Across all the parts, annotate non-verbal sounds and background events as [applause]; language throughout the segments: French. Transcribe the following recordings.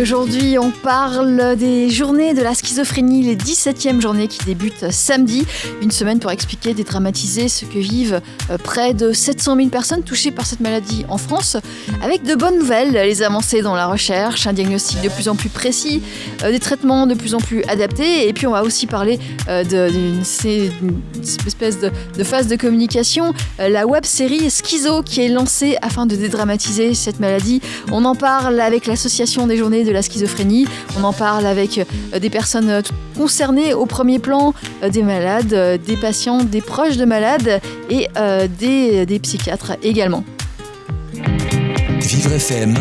Aujourd'hui, on parle des journées de la schizophrénie, les 17e journées qui débutent samedi. Une semaine pour expliquer, dédramatiser ce que vivent euh, près de 700 000 personnes touchées par cette maladie en France. Avec de bonnes nouvelles, les avancées dans la recherche, un diagnostic de plus en plus précis, euh, des traitements de plus en plus adaptés. Et puis, on va aussi parler euh, d'une espèce de, phase de communication, la web série Schizo qui est lancée afin de dédramatiser cette maladie. On en parle avec l'association des journées de la schizophrénie. On en parle avec euh, des personnes euh, concernées au premier plan, euh, des malades, des patients, des proches de malades et des, des psychiatres également. Vivre FM.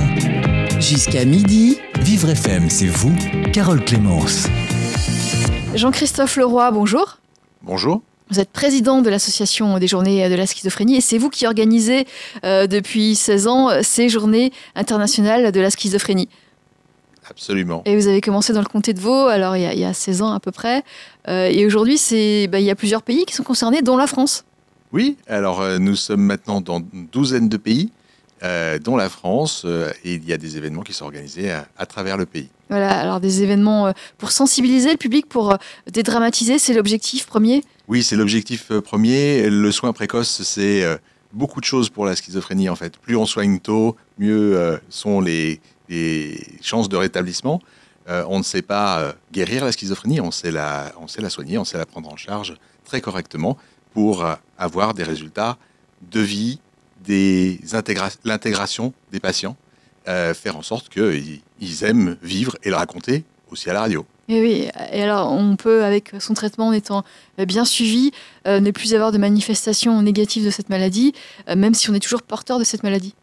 Jusqu'à midi. Vivre FM, c'est vous, Carole Clémence. Jean-Christophe Leroy, bonjour. Bonjour. Vous êtes président de l'association des journées de la schizophrénie et c'est vous qui organisez depuis 16 ans ces journées internationales de la schizophrénie. Absolument. Et vous avez commencé dans le comté de Vaud, alors il y a, 16 ans à peu près. Euh, et aujourd'hui, bah, il y a plusieurs pays qui sont concernés, dont la France. Oui, alors euh, nous sommes maintenant dans une douzaine de pays, euh, dont la France, et il y a des événements qui sont organisés à, travers le pays. Voilà, alors des événements pour sensibiliser le public, pour dédramatiser, c'est l'objectif premier? Oui, c'est l'objectif premier. Le soin précoce, c'est beaucoup de choses pour la schizophrénie en fait. Plus on soigne tôt, mieux sont les, les chances de rétablissement. Euh, on ne sait pas euh, guérir la schizophrénie, on sait la, on sait la soigner, on sait la prendre en charge très correctement pour euh, avoir des résultats de vie, l'intégration des patients, faire en sorte qu'ils aiment vivre et le raconter aussi à la radio. Et oui, alors on peut, avec son traitement en étant bien suivi, ne plus avoir de manifestations négatives de cette maladie, même si on est toujours porteur de cette maladie.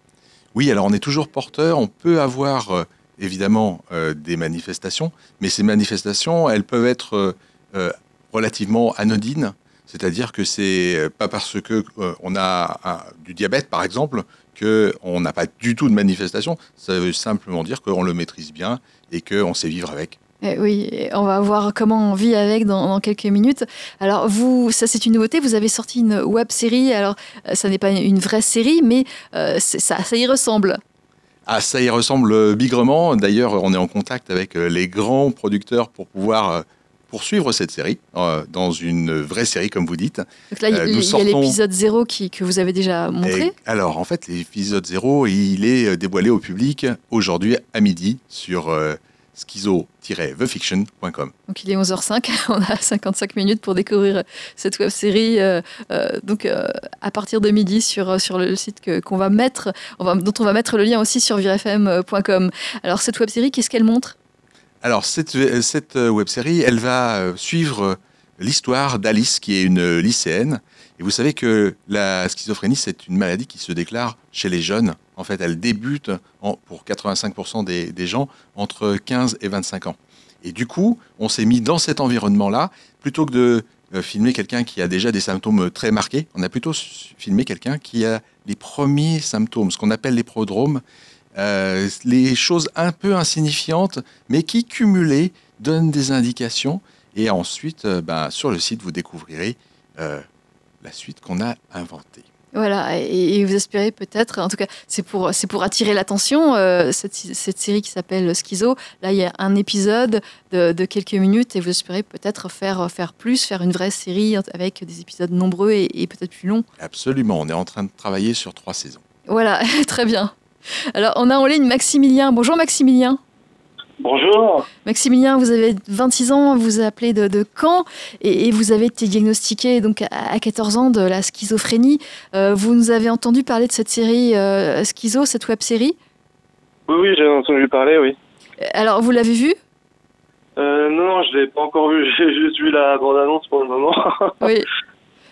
Oui, alors on est toujours porteur, on peut avoir euh, évidemment euh, des manifestations, mais ces manifestations, elles peuvent être euh, relativement anodines, c'est-à-dire que c'est pas parce que on a du diabète par exemple que on n'a pas du tout de manifestation, ça veut simplement dire qu'on le maîtrise bien et qu'on sait vivre avec. Eh oui, on va voir comment on vit avec dans, quelques minutes. Alors vous, ça c'est une nouveauté, vous avez sorti une web série, alors euh, ça n'est pas une vraie série, mais euh, ça, ça y ressemble. Ah, ça y ressemble bigrement. D'ailleurs, on est en contact avec euh, les grands producteurs pour pouvoir poursuivre cette série dans une vraie série, comme vous dites. Donc là, il y a l'épisode 0 qui, que vous avez déjà montré. alors, en fait, l'épisode 0, il est dévoilé au public aujourd'hui à midi sur schizo-thefiction.com. Donc il est 11h05, [laughs] on a 55 minutes pour découvrir cette web série. Euh, euh, donc euh, à partir de midi sur, sur le site qu'on va mettre, on va, dont on va mettre le lien aussi sur virfm.com. Alors cette web série, qu'est-ce qu'elle montre? Alors cette, cette web série, elle va suivre l'histoire d'Alice, qui est une lycéenne. Et vous savez que la schizophrénie, c'est une maladie qui se déclare chez les jeunes en fait, elle débute pour 85% des, gens entre 15 et 25 ans. Et du coup, on s'est mis dans cet environnement-là, plutôt que de euh, filmer quelqu'un qui a déjà des symptômes très marqués, on a plutôt filmé quelqu'un qui a les premiers symptômes, ce qu'on appelle les prodromes, euh, les choses un peu insignifiantes, mais qui cumulées donnent des indications. Et ensuite, euh, ben, sur le site, vous découvrirez la suite qu'on a inventée. Voilà, et, vous espérez peut-être, en tout cas, c'est pour, c'est pour attirer l'attention, euh, cette, cette, série qui s'appelle Schizo. Là, il y a un épisode de, de, quelques minutes et vous espérez peut-être faire, faire plus, faire une vraie série avec des épisodes nombreux et, et peut-être plus longs. Absolument, on est en train de travailler sur trois saisons. Voilà, [laughs] très bien. Alors, on a en ligne Maximilien. Bonjour Maximilien. Bonjour. Maximilien, vous avez 26 ans, vous appelez de, de Caen et, vous avez été diagnostiqué donc à 14 ans de la schizophrénie. Euh, vous nous avez entendu parler de cette série euh, Schizo, cette web série? Oui, oui, j'ai entendu parler, oui. Alors, vous l'avez vu euh, Non, je ne l'ai pas encore vu. [laughs] J'ai juste vu la bande-annonce pour le moment. [laughs] oui.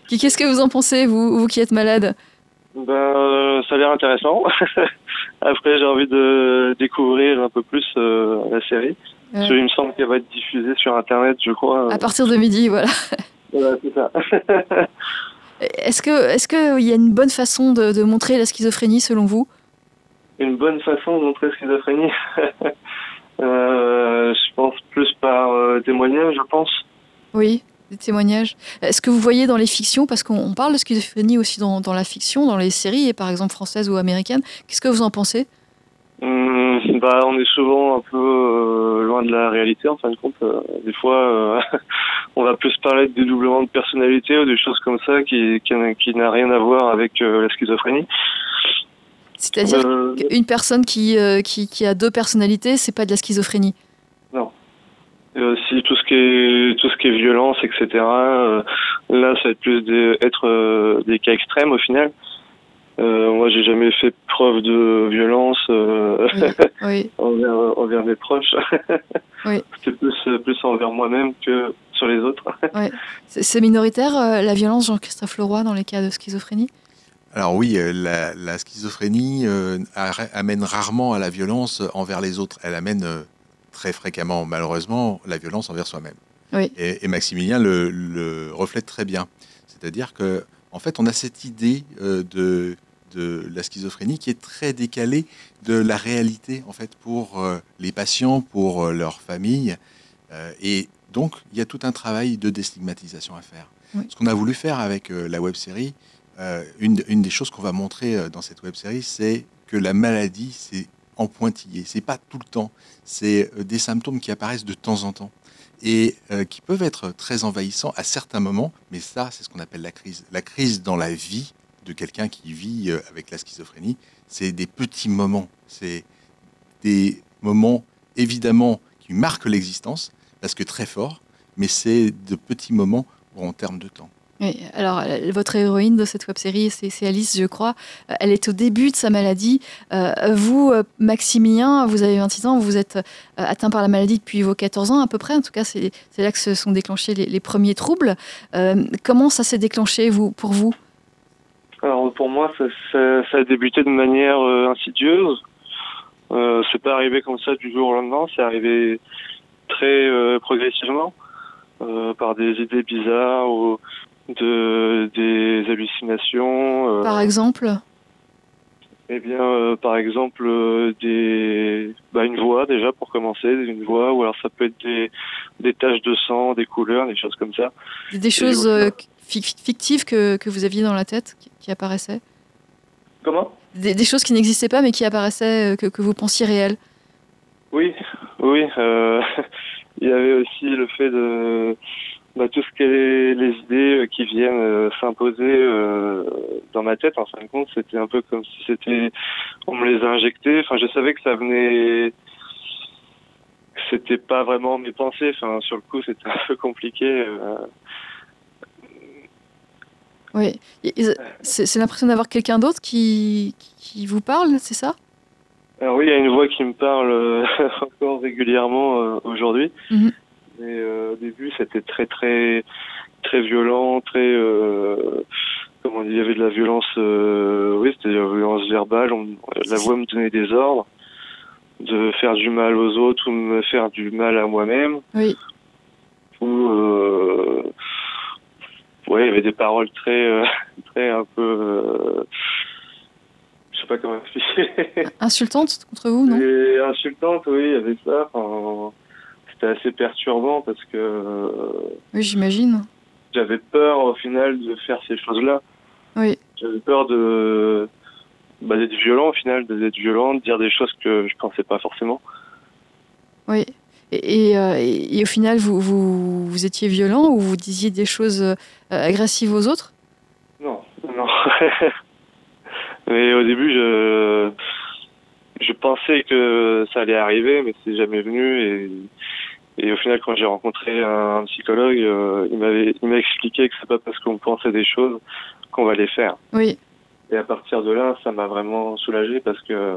Qu'est-ce que vous en pensez, vous, vous qui êtes malade? Ben, ça a l'air intéressant. [laughs] Après, j'ai envie de découvrir un peu plus euh, la série. il me semble qu'elle va être diffusée sur Internet, je crois. À partir de midi, voilà. [laughs] Voilà, c'est ça. [laughs] est-ce que, est-ce qu'il y a une bonne façon de, montrer la schizophrénie selon vous? [laughs] Une bonne façon de montrer la schizophrénie euh, Je pense plus par euh, témoignage, je pense. Oui. Des témoignages. Est-ce que vous voyez dans les fictions, parce qu'on parle de schizophrénie aussi dans, dans, la fiction, dans les séries, et par exemple françaises ou américaines, qu'est-ce que vous en pensez? Mmh, bah, On est souvent un peu euh, loin de la réalité, en fin de compte. Euh, des fois, euh, [laughs] on va plus parler de dédoublement de personnalité ou des choses comme ça qui, qui, qui n'a rien à voir avec la schizophrénie. C'est-à-dire qu'une personne qui, qui, qui, a deux personnalités, c'est pas de la schizophrénie? Non. Aussi tout ce qui est tout ce qui est violence, etc. Euh, là, ça va être plus des, être euh, des cas extrêmes au final. Euh, moi, j'ai jamais fait preuve de violence oui. [laughs] envers, envers mes proches. [laughs] oui. C'était plus plus envers moi-même que sur les autres. [laughs] oui. C'est minoritaire la violence, Jean-Christophe Leroy, dans les cas de schizophrénie? Alors oui, la, la schizophrénie amène rarement à la violence envers les autres. Elle amène très fréquemment, malheureusement, la violence envers soi-même. Et, Maximilien le, reflète très bien. C'est-à-dire que, en fait, on a cette idée euh, de, de la schizophrénie qui est très décalée de la réalité, en fait, pour euh, les patients, pour euh, leurs familles. et donc, il y a tout un travail de déstigmatisation à faire. Ce qu'on a voulu faire avec la web série, une, une, des choses qu'on va montrer dans cette web série, c'est que la maladie, c'est en pointillé. C'est pas tout le temps. C'est euh, des symptômes qui apparaissent de temps en temps et euh, qui peuvent être très envahissants à certains moments. Mais ça, c'est ce qu'on appelle la crise. La crise dans la vie de quelqu'un qui vit euh, avec la schizophrénie, c'est des petits moments. C'est des moments évidemment qui marquent l'existence parce que très fort, mais c'est de petits moments en termes de temps. Oui, alors euh, votre héroïne de cette web-série, c'est Alice, je crois. Euh, elle est au début de sa maladie. Euh, vous, Maximilien, vous avez 26 ans, vous êtes atteint par la maladie depuis vos 14 ans à peu près. En tout cas, c'est là que se sont déclenchés les, premiers troubles. comment ça s'est déclenché vous, pour vous? Alors pour moi, ça, a débuté de manière insidieuse. c'est pas arrivé comme ça du jour au lendemain, c'est arrivé très progressivement. par des idées bizarres ou de des hallucinations. Euh, par exemple Eh bien, euh, par exemple, euh, des bah, une voix déjà pour commencer, une voix, ou alors ça peut être des, des taches de sang, des couleurs, des choses comme ça. Des choses fictives que, que vous aviez dans la tête qui, apparaissaient Comment? Des, des, choses qui n'existaient pas mais qui apparaissaient, que, que vous pensiez réelles Oui, oui. [laughs] il y avait aussi le fait de bah, tout ce qui est les idées euh, qui viennent euh, s'imposer euh, dans ma tête, en fin de compte, c'était un peu comme si c'était, on me les a injectés. Enfin, je savais que ça venait, c'était pas vraiment mes pensées. Enfin, sur le coup, c'était un peu compliqué. Oui, c'est l'impression d'avoir quelqu'un d'autre qui, qui vous parle, c'est ça? Alors oui, il y a une voix qui me parle [laughs] encore régulièrement aujourd'hui. Mhm. Mais euh, au début, c'était très très très violent, très euh, comment il y avait de la violence. Euh, oui, c'était de la violence verbale. la voix me donnait des ordres de faire du mal aux autres ou me faire du mal à moi-même. Oui. Ou euh, ouais, il y avait des paroles très [laughs] très un peu je sais pas comment expliquer. Insultantes contre vous, non? Et Insultantes, oui, il y avait ça. Enfin, c'était assez perturbant parce que. Oui, j'imagine. J'avais peur au final de faire ces choses-là. Oui. J'avais peur de. Bah, d'être violent au final, d'être violent, de dire des choses que je pensais pas forcément. Oui. Et, et, euh, au final, vous, vous, vous, étiez violent ou vous disiez des choses euh, agressives aux autres? Non, non. [laughs] Mais au début, je, je pensais que ça allait arriver, mais c'est jamais venu. Et et au final, quand j'ai rencontré un, psychologue, euh, il m'avait, il m'a expliqué que c'est pas parce qu'on pensait des choses qu'on va les faire. Oui. Et à partir de là, ça m'a vraiment soulagé parce que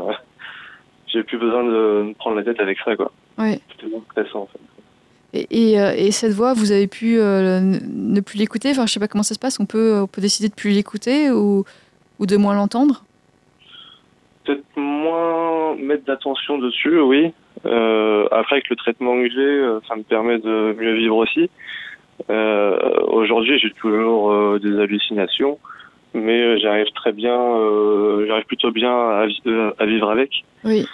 [laughs] j'ai plus besoin de me prendre la tête avec ça, quoi. Oui. C'était vraiment stressant, en fait. Et, et, euh, et, cette voix, vous avez pu euh, ne plus l'écouter? Enfin, je sais pas comment ça se passe. On peut, on peut décider de plus l'écouter ou, ou de moins l'entendre? Peut-être moins mettre d'attention dessus, oui. Euh, après, avec le traitement que j'ai, euh, ça me permet de mieux vivre aussi. Euh, Aujourd'hui, j'ai toujours euh, des hallucinations, mais j'arrive très bien, j'arrive plutôt bien à, à, vivre avec. Oui.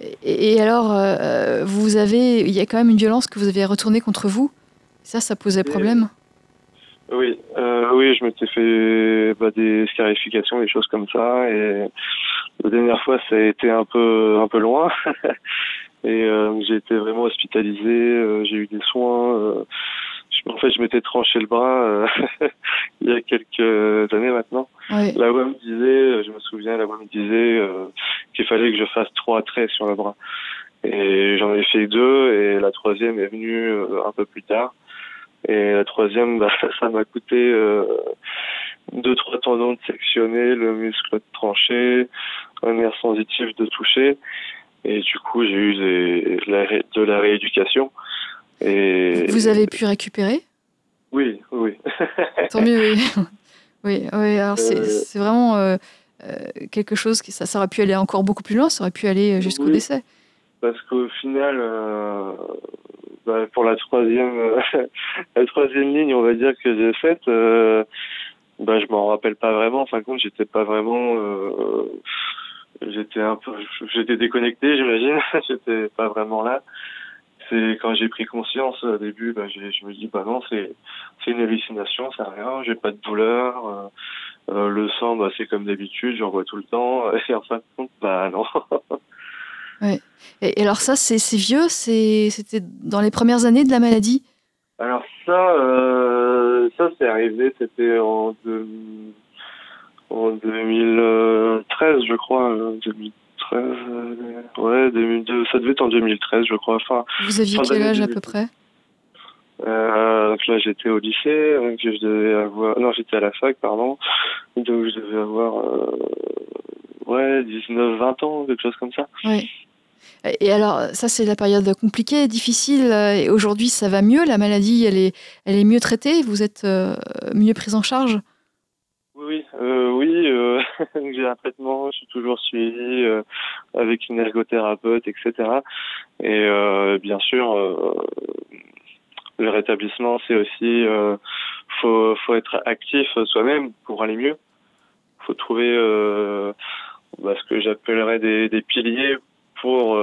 Et, et alors, vous avez, il y a quand même une violence que vous avez retournée contre vous? Ça, ça posait problème? Oui, oui, je m'étais fait bah, des scarifications, des choses comme ça. Et la dernière fois, ça a été un peu, un peu loin. [laughs] et j'ai été vraiment hospitalisé. j'ai eu des soins en fait, je m'étais tranché le bras euh, [laughs] il y a quelques années maintenant. La voix me disait, je me souviens, la voix me disait euh, qu'il fallait que je fasse trois traits sur le bras. Et j'en ai fait deux, et la troisième est venue euh, un peu plus tard. Et la troisième, bah, [laughs] ça m'a coûté deux, trois tendons de sectionner, le muscle de trancher, un nerf sensitif de toucher. Et du coup, j'ai eu de la rééducation. Vous avez pu récupérer? Oui, oui. [laughs] Tant mieux, oui. [laughs] oui, oui alors c'est euh. vraiment euh, euh, quelque chose qui ça, ça, aurait pu aller encore beaucoup plus loin, ça aurait pu aller jusqu'au décès. Parce qu'au final, bah, pour la troisième, [laughs] la troisième ligne, on va dire que j'ai faite, bah, je m'en rappelle pas vraiment. En fin de compte, j'étais pas vraiment j'étais un peu j'étais déconnecté j'imagine [laughs] j'étais pas vraiment là c'est quand j'ai pris conscience au début, bah, je me dis bah non, c'est c'est une hallucination, c'est rien, j'ai pas de douleur, euh, euh, le sang bah c'est comme d'habitude, j'en vois tout le temps, [laughs] et en fin de compte bah non. Ouais. Et, alors ça c'est vieux, c'était dans les premières années de la maladie? Alors ça euh, ça c'est arrivé, c'était en, en 2013 je crois, 2013 euh, ouais, ça devait être en 2013, je crois. Enfin, Vous aviez quel âge à peu près? Euh, donc là, j'étais au lycée, donc je devais avoir, non, j'étais à la fac, pardon, donc je devais avoir, euh, ouais, 19, 20 ans, quelque chose comme ça. Oui. Et alors, ça, c'est la période compliquée, difficile. Et aujourd'hui, ça va mieux? La maladie, elle est, elle est mieux traitée? Vous êtes mieux prise en charge? Oui, euh, oui, euh, [laughs] j'ai un traitement, je suis toujours suivi euh, avec une ergothérapeute, etc. Et bien sûr, le rétablissement, c'est aussi, faut, faut être actif soi-même pour aller mieux. Faut trouver bah, ce que j'appellerais des, des, piliers pour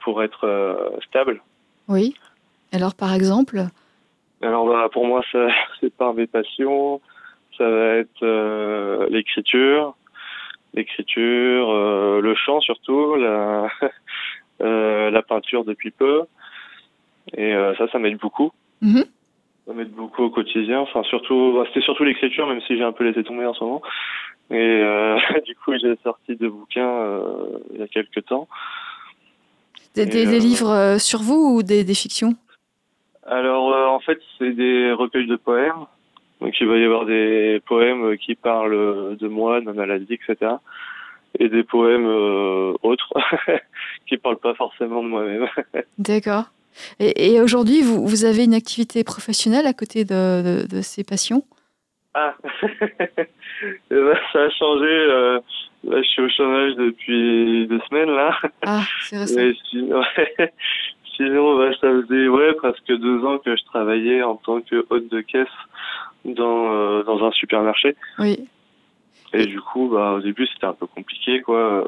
pour être stable. Oui. Alors, par exemple? Alors, bah, pour moi, [laughs] c'est par mes passions ça va être euh, l'écriture, l'écriture, euh, le chant surtout, la, [laughs] euh, la peinture depuis peu. Et ça, ça m'aide beaucoup. Mhm. Ça m'aide beaucoup au quotidien. Enfin, surtout, bah, c'était surtout l'écriture, même si j'ai un peu laissé tomber en ce moment. Et [laughs] du coup, j'ai sorti deux bouquins il y a quelques temps. Des, livres sur vous ou des, des fictions? Alors, en fait, c'est des recueils de poèmes. Donc il va y avoir des poèmes qui parlent de moi, de ma maladie, etc. Et des poèmes euh, autres [laughs] qui parlent pas forcément de moi-même. [laughs] D'accord. Et, aujourd'hui, vous, vous, avez une activité professionnelle à côté de, de, ces passions? Ah, [laughs] eh ben, ça a changé. Euh, là, je suis au chômage depuis deux semaines là. Ah, c'est [laughs] récent. sinon, [laughs] sinon bah, ça faisait ouais presque deux ans que je travaillais en tant que hôte de caisse dans, euh, dans un supermarché. Oui. Et du coup, bah, au début, c'était un peu compliqué, quoi.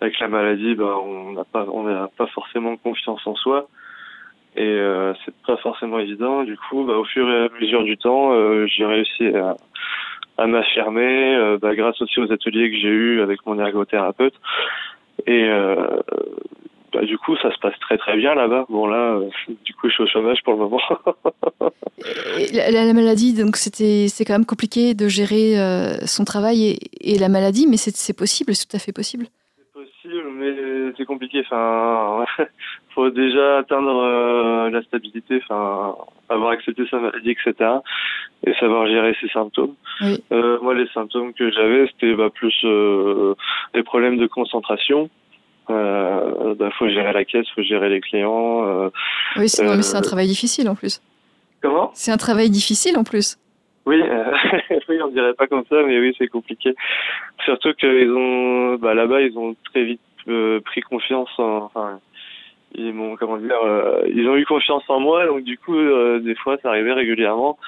avec la maladie, bah, on n'a pas, on n'a pas forcément confiance en soi. Et euh, c'est pas forcément évident. Du coup, bah, au fur et à mesure du temps, euh, j'ai réussi à, à m'affirmer, euh, bah, grâce aussi aux ateliers que j'ai eus avec mon ergothérapeute. Et euh, bah, du coup, ça se passe très très bien là-bas. Bon là, du coup, je suis au chômage pour le moment. la, la, maladie, donc c'était c'est quand même compliqué de gérer son travail et, et la maladie, mais c'est possible, c'est tout à fait possible. C'est possible, mais c'est compliqué. Enfin, faut déjà atteindre euh, la stabilité, enfin, avoir accepté sa maladie, etc. Et savoir gérer ses symptômes. Oui. moi, les symptômes que j'avais, c'était bah, plus des problèmes de concentration. Euh, bah, faut gérer la caisse, faut gérer les clients. Euh, oui, c'est un euh, travail difficile en plus. Comment? C'est un travail difficile en plus. Oui, [laughs] oui, on dirait pas comme ça, mais oui, c'est compliqué. Surtout qu'ils ont, bah, là-bas, ils ont très vite pris confiance en, enfin, ils m'ont, comment dire, ils ont eu confiance en moi, donc du coup, des fois, ça arrivait régulièrement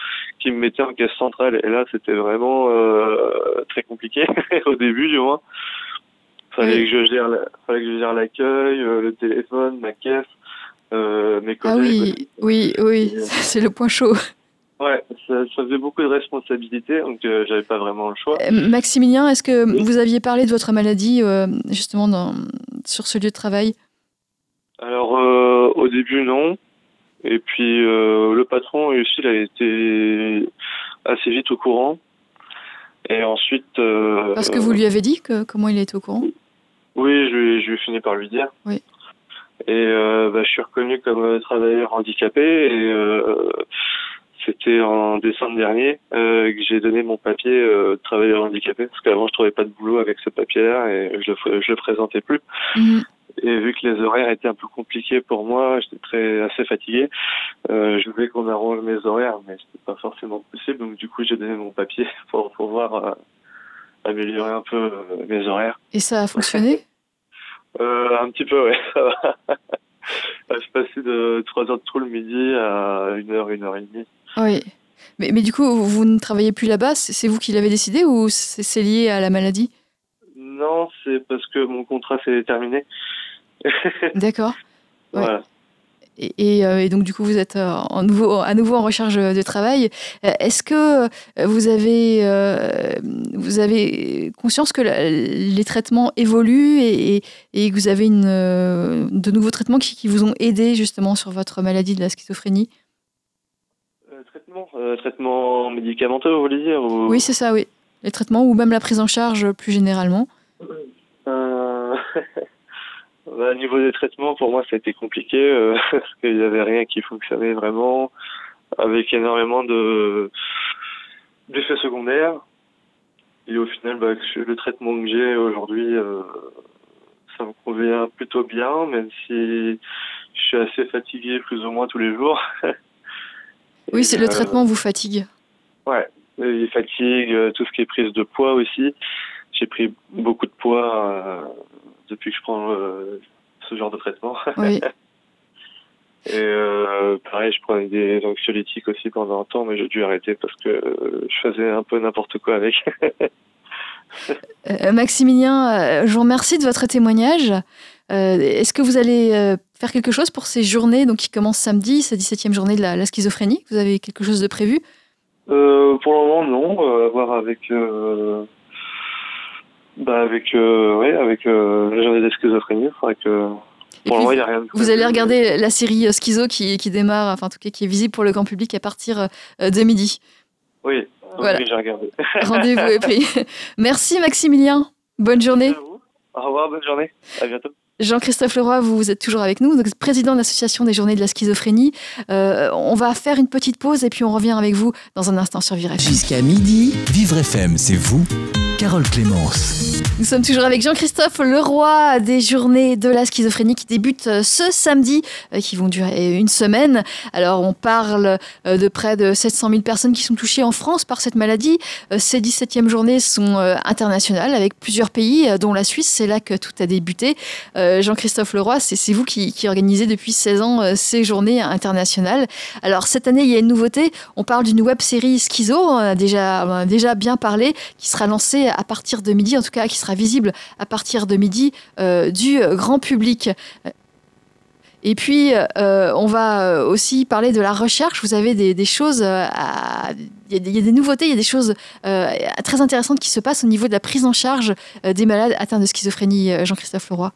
qu'ils me mettaient en caisse centrale, et là, c'était vraiment très compliqué [laughs] au début, du moins. Fallait que je gère, fallait que je gère l'accueil, euh, le téléphone, ma caisse, mes collègues. Ah oui, oui, oui, c'est le point chaud. Ouais, ça, faisait beaucoup de responsabilités, donc j'avais pas vraiment le choix. Maximilien, est-ce que vous aviez parlé de votre maladie justement dans, sur ce lieu de travail? Alors, au début, non. Et puis, le patron aussi, il a été assez vite au courant. Et ensuite. Euh, Parce que vous lui avez dit que, comment il était au courant? Oui, je lui, ai fini par lui dire. Oui. Et euh, bah, je suis reconnu comme travailleur handicapé et euh, c'était en décembre dernier que j'ai donné mon papier de travailleur handicapé parce qu'avant je trouvais pas de boulot avec ce papier-là et je le, je le présentais plus. Mhm. Et vu que les horaires étaient un peu compliqués pour moi, j'étais très assez fatigué. Euh, je voulais qu'on arrange mes horaires, mais c'était pas forcément possible. Donc du coup, j'ai donné mon papier [laughs] pour pouvoir euh, améliorer un peu euh, mes horaires. Et ça a fonctionné? [laughs] Euh, Un petit peu, ouais. Va. [laughs] je suis passé de 3 heures de trou le midi à 1 heure, 1 heure et demie. Oui. Mais, mais du coup, vous ne travaillez plus là-bas? C'est vous qui l'avez décidé ou c'est lié à la maladie? Non, c'est parce que mon contrat s'est terminé. [laughs] D'accord. Et, euh, et, donc, du coup, vous êtes euh, en nouveau, à nouveau en recherche de travail. Euh, est-ce que vous avez, vous avez conscience que les traitements évoluent et, et, que vous avez une, de nouveaux traitements qui, vous ont aidé justement sur votre maladie de la schizophrénie? Traitement, traitement médicamenteux, vous voulez dire Oui, c'est ça, oui. Les traitements ou même la prise en charge plus généralement [laughs] Bah, au niveau des traitements, pour moi, ça a été compliqué euh, [laughs] parce qu'il n'y avait rien qui fonctionnait vraiment, avec énormément de d'effets secondaires. Et au final, bah, le traitement que j'ai aujourd'hui, euh, ça me convient plutôt bien, même si je suis assez fatigué plus ou moins tous les jours. [laughs] oui, c'est le euh, traitement vous fatigue. Ouais, il fatigue, tout ce qui est prise de poids aussi. J'ai pris beaucoup de poids depuis que je prends euh, ce genre de traitement. [laughs] Oui. [laughs] Et euh, pareil, je prenais des anxiolytiques aussi pendant un temps, mais j'ai dû arrêter parce que euh, je faisais un peu n'importe quoi avec. [laughs] Maximilien, je vous remercie de votre témoignage. Est-ce que vous allez faire quelque chose pour ces journées donc, qui commencent samedi, cette 17e journée de la, schizophrénie Vous avez quelque chose de prévu? Pour le moment, non. à voir avec bah avec euh, ouais, avec euh, la journée de schizophrénie, faudrait que pour le il n'y a rien de Vous allez regarder la série euh, Schizo qui, qui démarre, enfin en tout cas qui est visible pour le grand public à partir de midi. Oui, voilà. j'ai regardé. [laughs] Rendez-vous est pris. [laughs] Merci Maximilien. Bonne journée. Au revoir, bonne journée. À bientôt. Jean-Christophe Leroy, vous êtes toujours avec nous, président de l'association des journées de la schizophrénie. on va faire une petite pause et puis on revient avec vous dans un instant sur Vivre FM. Jusqu'à midi, Vivre FM, c'est vous Carole Clémence. Nous sommes toujours avec Jean-Christophe Leroy des journées de la schizophrénie qui débutent euh, ce samedi, euh, qui vont durer une semaine. Alors on parle euh, de près de 700 000 personnes qui sont touchées en France par cette maladie. Ces 17e journées sont internationales avec plusieurs pays, dont la Suisse. C'est là que tout a débuté. Jean-Christophe Leroy, c'est vous qui, organisez depuis 16 ans ces journées internationales. Alors cette année, il y a une nouveauté. On parle d'une web série Schizo, déjà bien parlé, qui sera lancée à partir de midi, en tout cas qui sera visible à partir de midi euh, du grand public. Et puis, euh, on va aussi parler de la recherche. Vous avez des, choses, il y, a des nouveautés, il y a des choses euh, très intéressantes qui se passent au niveau de la prise en charge des malades atteints de schizophrénie. Jean-Christophe Leroy.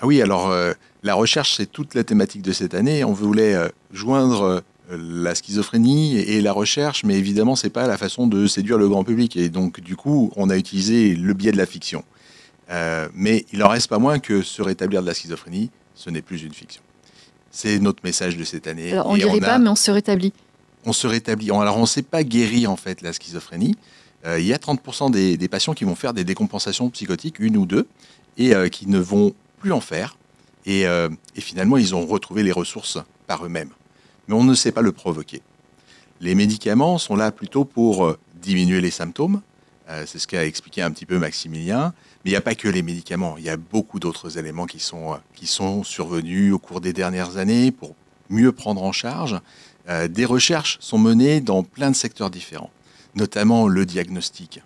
Ah oui, alors la recherche, c'est toute la thématique de cette année. On voulait joindre la schizophrénie et la recherche, mais évidemment, c'est pas la façon de séduire le grand public. Et donc, du coup, on a utilisé le biais de la fiction. Euh, mais il n'en reste pas moins que se rétablir de la schizophrénie, ce n'est plus une fiction. C'est notre message de cette année. Alors, on ne guérit pas, mais on se rétablit. On se rétablit. Alors, on ne sait pas guérir, en fait, la schizophrénie. Euh, il y a 30% des, patients qui vont faire des décompensations psychotiques, une ou deux, et euh, qui ne vont plus en faire. et finalement, ils ont retrouvé les ressources par eux-mêmes mais on ne sait pas le provoquer. Les médicaments sont là plutôt pour euh, diminuer les symptômes, euh, c'est ce qu'a expliqué un petit peu Maximilien, mais il n'y a pas que les médicaments, il y a beaucoup d'autres éléments qui sont, euh, qui sont survenus au cours des dernières années pour mieux prendre en charge. des recherches sont menées dans plein de secteurs différents, notamment le diagnostic.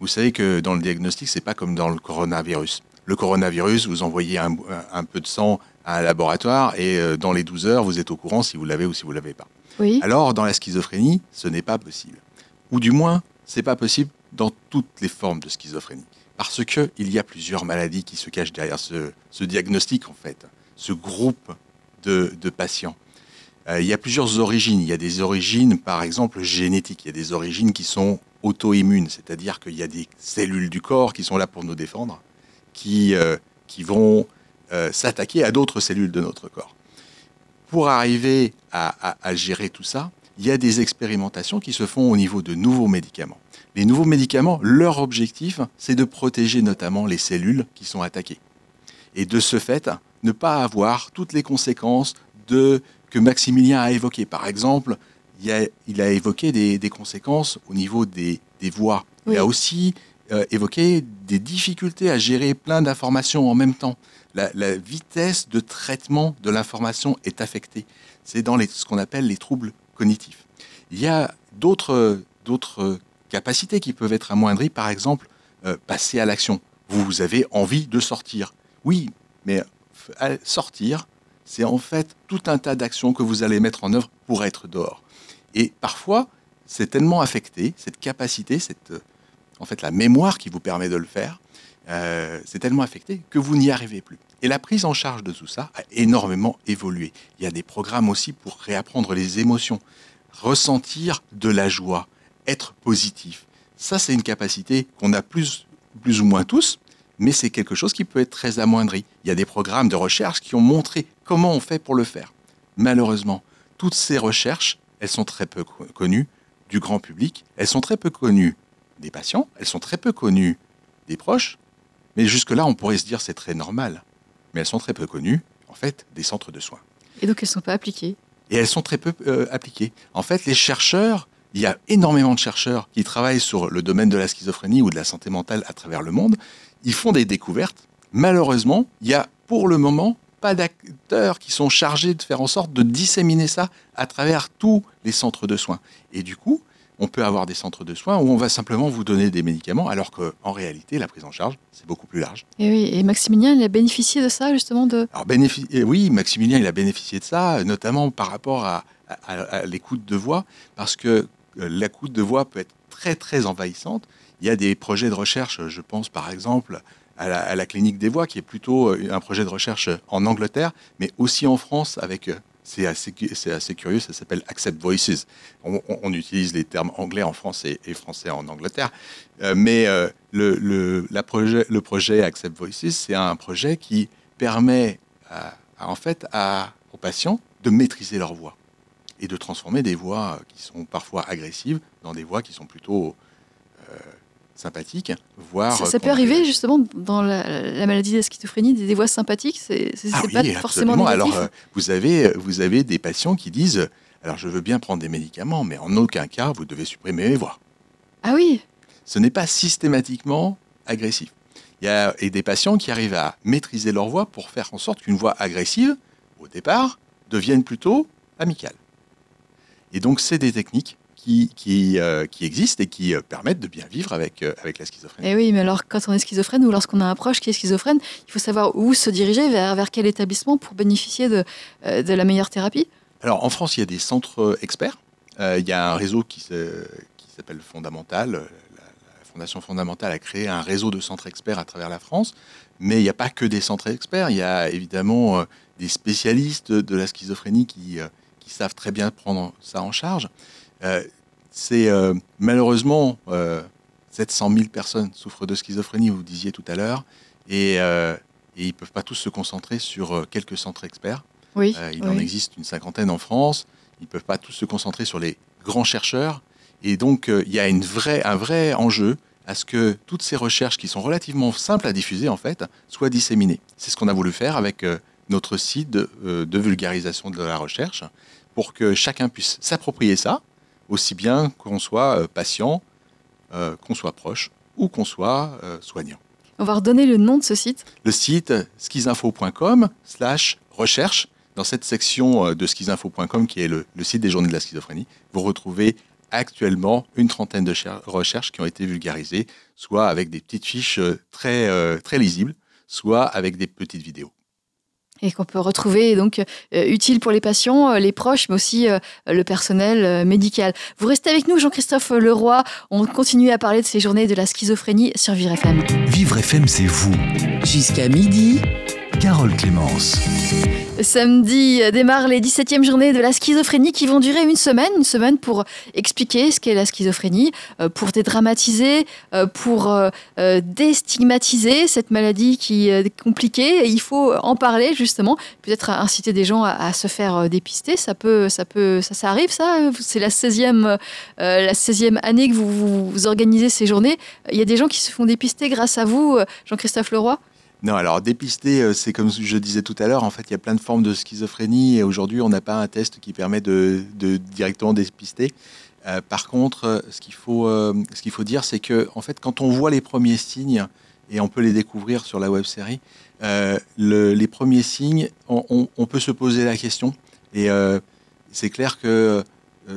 Vous savez que dans le diagnostic, c'est pas comme dans le coronavirus. Le coronavirus, vous envoyez un, un peu de sang à un laboratoire et dans les 12 heures, vous êtes au courant si vous l'avez ou si vous ne l'avez pas. Oui. Alors, dans la schizophrénie, ce n'est pas possible. Ou du moins, c'est pas possible dans toutes les formes de schizophrénie. Parce qu'il y a plusieurs maladies qui se cachent derrière ce, diagnostic, en fait, ce groupe de, patients. Euh, il y a plusieurs origines. Il y a des origines, par exemple, génétiques. Il y a des origines qui sont auto-immunes, c'est-à-dire qu'il y a des cellules du corps qui sont là pour nous défendre, qui, euh, qui vont euh, s'attaquer à d'autres cellules de notre corps. Pour arriver à gérer tout ça, il y a des expérimentations qui se font au niveau de nouveaux médicaments. Les nouveaux médicaments, leur objectif, c'est de protéger notamment les cellules qui sont attaquées. Et de ce fait, ne pas avoir toutes les conséquences de, que Maximilien a évoquées. Par exemple, il a, il a évoqué des, conséquences au niveau des, voix. Il a aussi euh, évoqué des difficultés à gérer plein d'informations en même temps. La, vitesse de traitement de l'information est affectée. C'est dans ce qu'on appelle les troubles cognitifs. Il y a d'autres capacités qui peuvent être amoindries, par exemple, euh, passer à l'action. Vous avez envie de sortir. Oui, mais sortir, c'est en fait tout un tas d'actions que vous allez mettre en œuvre pour être dehors. Et parfois, c'est tellement affecté, cette capacité, cette, euh, en fait, la mémoire qui vous permet de le faire, euh, c'est tellement affecté que vous n'y arrivez plus. Et la prise en charge de tout ça a énormément évolué. Il y a des programmes aussi pour réapprendre les émotions, ressentir de la joie, être positif. Ça, c'est une capacité qu'on a plus, plus ou moins tous, mais c'est quelque chose qui peut être très amoindri. Il y a des programmes de recherche qui ont montré comment on fait pour le faire. Malheureusement, toutes ces recherches, elles sont très peu connues du grand public, elles sont très peu connues des patients, elles sont très peu connues des proches, mais jusque-là, on pourrait se dire c'est très normal. Mais elles sont très peu connues, en fait, des centres de soins. Et donc elles ne sont pas appliquées Et elles sont très peu euh, appliquées. En fait, les chercheurs il y a énormément de chercheurs qui travaillent sur le domaine de la schizophrénie ou de la santé mentale à travers le monde. Ils font des découvertes. Malheureusement, il y a pour le moment pas d'acteurs qui sont chargés de faire en sorte de disséminer ça à travers tous les centres de soins. Et du coup, on peut avoir des centres de soins où on va simplement vous donner des médicaments, alors qu'en réalité, la prise en charge, c'est beaucoup plus large. Et oui, et Maximilien, il a bénéficié de ça, justement de... Alors, oui, Maximilien, il a bénéficié de ça, notamment par rapport à, à l'écoute de voix, parce que euh, l'écoute de voix peut être très très envahissante. Il y a des projets de recherche, je pense par exemple à la, clinique des voix, qui est plutôt euh, un projet de recherche en Angleterre, mais aussi en France avec euh, c'est assez, curieux, ça s'appelle Accept Voices. On, utilise les termes anglais en France et, français en Angleterre. mais le, la projet, le projet Accept Voices, c'est un projet qui permet en fait aux patients de maîtriser leur voix et de transformer des voix qui sont parfois agressives dans des voix qui sont plutôt euh, sympathiques, voire... Ça, peut arriver justement dans la, maladie de la schizophrénie, des, voix sympathiques, c'est ah pas forcément négatif. Alors, euh, vous, avez, vous avez des patients qui disent, alors je veux bien prendre des médicaments, mais en aucun cas, vous devez supprimer mes voix. Ah oui Ce n'est pas systématiquement agressif. Il y a et des patients qui arrivent à maîtriser leur voix pour faire en sorte qu'une voix agressive, au départ, devienne plutôt amicale. Et donc, c'est des techniques qui, qui, euh, qui, existent et qui euh, permettent de bien vivre avec, euh, avec la schizophrénie. Et eh oui, mais alors quand on est schizophrène ou lorsqu'on a un proche qui est schizophrène, il faut savoir où se diriger, vers, vers quel établissement pour bénéficier de, de la meilleure thérapie Alors en France, il y a des centres experts. il y a un réseau qui s'appelle Fondamental. La, la, Fondation Fondamentale a créé un réseau de centres experts à travers la France. Mais il n'y a pas que des centres experts. Il y a évidemment des spécialistes de la schizophrénie qui qui savent très bien prendre ça en charge. Euh, c'est euh, malheureusement 700 euh, 000 personnes souffrent de schizophrénie, vous disiez tout à l'heure, et, ils ne peuvent pas tous se concentrer sur quelques centres experts. Oui, il en existe une cinquantaine en France. Ils ne peuvent pas tous se concentrer sur les grands chercheurs. Et donc, il y a une vraie, un vrai enjeu à ce que toutes ces recherches qui sont relativement simples à diffuser, en fait, soient disséminées. C'est ce qu'on a voulu faire avec notre site de vulgarisation de la recherche pour que chacun puisse s'approprier ça, aussi bien qu'on soit euh, patient, euh, qu'on soit proche ou qu'on soit euh, soignant. On va redonner le nom de ce site. Le site schizinfo.com slash recherche. Dans cette section de schizinfo.com qui est le, site des journées de la schizophrénie, vous retrouvez actuellement une trentaine de recherches qui ont été vulgarisées, soit avec des petites fiches très, très lisibles, soit avec des petites vidéos. Et qu'on peut retrouver donc utile pour les patients, les proches, mais aussi le personnel médical. Vous restez avec nous, Jean-Christophe Leroy. On continue à parler de ces journées de la schizophrénie sur Vivre FM. Vivre FM, c'est vous. Jusqu'à midi. Carole Clémence. Samedi démarrent les 17e journées de la schizophrénie qui vont durer une semaine, une semaine pour expliquer ce qu'est la schizophrénie, euh, pour dédramatiser, euh, pour euh, déstigmatiser cette maladie qui est compliquée. il faut en parler justement, peut-être inciter des gens à, se faire dépister. Ça peut, ça peut, ça, arrive ça. C'est la 16e, la 16e année que vous organisez ces journées. Il y a des gens qui se font dépister grâce à vous, Jean-Christophe Leroy? Non, alors dépister, euh, c'est comme je disais tout à l'heure, en fait, il y a plein de formes de schizophrénie et aujourd'hui, on n'a pas un test qui permet de, directement dépister. Euh, par contre, euh, ce qu'il faut, ce faut dire, c'est que en fait, quand on voit les premiers signes, et on peut les découvrir sur la web série, les premiers signes, on, peut se poser la question. Et c'est clair que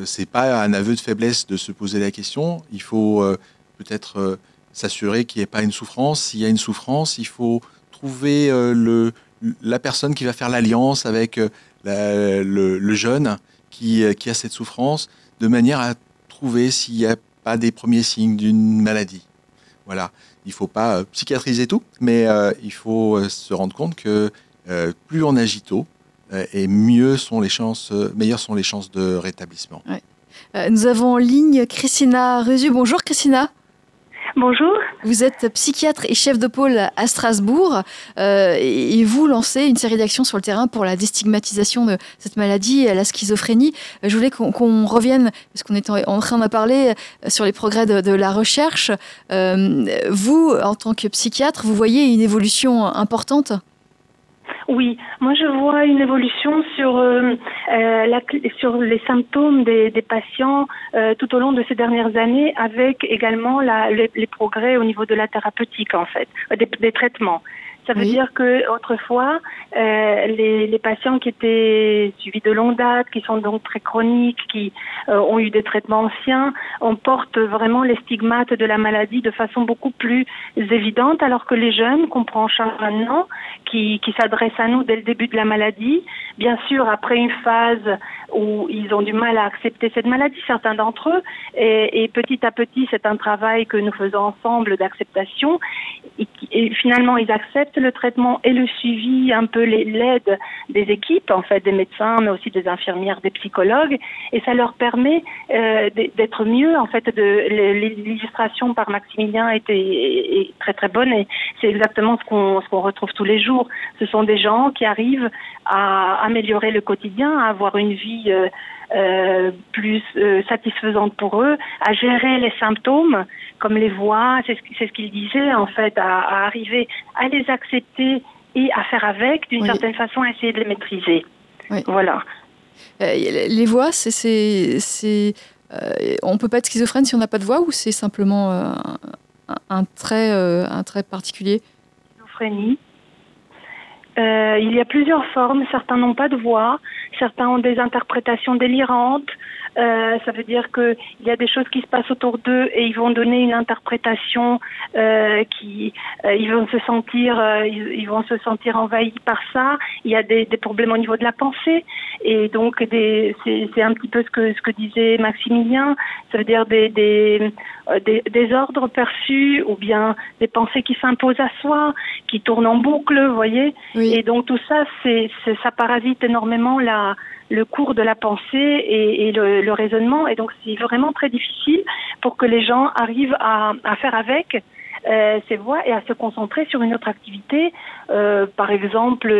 c'est pas un aveu de faiblesse de se poser la question. Il faut peut-être s'assurer qu'il n'y ait pas une souffrance. S'il y a une souffrance, il faut trouver euh, le, la personne qui va faire l'alliance avec euh, le, jeune qui, euh, qui, a cette souffrance, de manière à trouver s'il n'y a pas des premiers signes d'une maladie. Voilà, il ne faut pas psychiatriser tout, mais il faut se rendre compte que plus on agit tôt, et mieux sont les chances, meilleures sont les chances de rétablissement. nous avons en ligne Christina Résu. Bonjour Christina. Bonjour. Vous êtes psychiatre et chef de pôle à Strasbourg euh, et vous lancez une série d'actions sur le terrain pour la déstigmatisation de cette maladie, la schizophrénie. Je voulais qu'on revienne, parce qu'on est en, train de parler sur les progrès de, la recherche. Euh, vous, en tant que psychiatre, vous voyez une évolution importante? Oui, moi je vois une évolution sur euh, euh, la, sur les symptômes des, des patients euh, tout au long de ces dernières années, avec également la, les, les, progrès au niveau de la thérapeutique en fait, des, des traitements. Ça veut dire que autrefois, euh, les, les, patients qui étaient suivis de longue date, qui sont donc très chroniques, qui euh, ont eu des traitements anciens, on porte vraiment les stigmates de la maladie de façon beaucoup plus évidente, alors que les jeunes qu'on prend en charge maintenant, qui, qui s'adressent à nous dès le début de la maladie, bien sûr après une phase où ils ont du mal à accepter cette maladie, certains d'entre eux, et, et, petit à petit, c'est un travail que nous faisons ensemble d'acceptation, et, et finalement ils acceptent le traitement et le suivi, un peu l'aide des équipes, en fait, des médecins, mais aussi des infirmières, des psychologues, et ça leur permet euh, d'être mieux. En fait, l'illustration par Maximilien était très très bonne et c'est exactement ce qu'on retrouve tous les jours. Ce sont des gens qui arrivent à améliorer le quotidien, à avoir une vie euh, euh, plus satisfaisante pour eux, à gérer les symptômes comme les voix, c'est ce, ce qu'il disait en fait, à, arriver à les accepter et à faire avec, d'une certaine façon, à essayer de les maîtriser. Voilà. les voix, c'est, c'est, on peut pas être schizophrène si on n'a pas de voix ou c'est simplement un, un, trait, un trait particulier? Schizophrénie. il y a plusieurs formes. Certains n'ont pas de voix, certains ont des interprétations délirantes. Euh, ça veut dire qu'il y a des choses qui se passent autour d'eux et ils vont donner une interprétation euh, qui euh, ils vont se sentir ils, vont se sentir envahis par ça. Il y a des, des problèmes au niveau de la pensée et donc c'est un petit peu ce que ce que disait Maximilien. Ça veut dire des des, des, des ordres perçus ou bien des pensées qui s'imposent à soi, qui tournent en boucle, vous voyez. Et donc tout ça c'est ça parasite énormément la le cours de la pensée et, le, raisonnement. Et donc, c'est vraiment très difficile pour que les gens arrivent à, faire avec euh, ces voix et à se concentrer sur une autre activité, euh, par exemple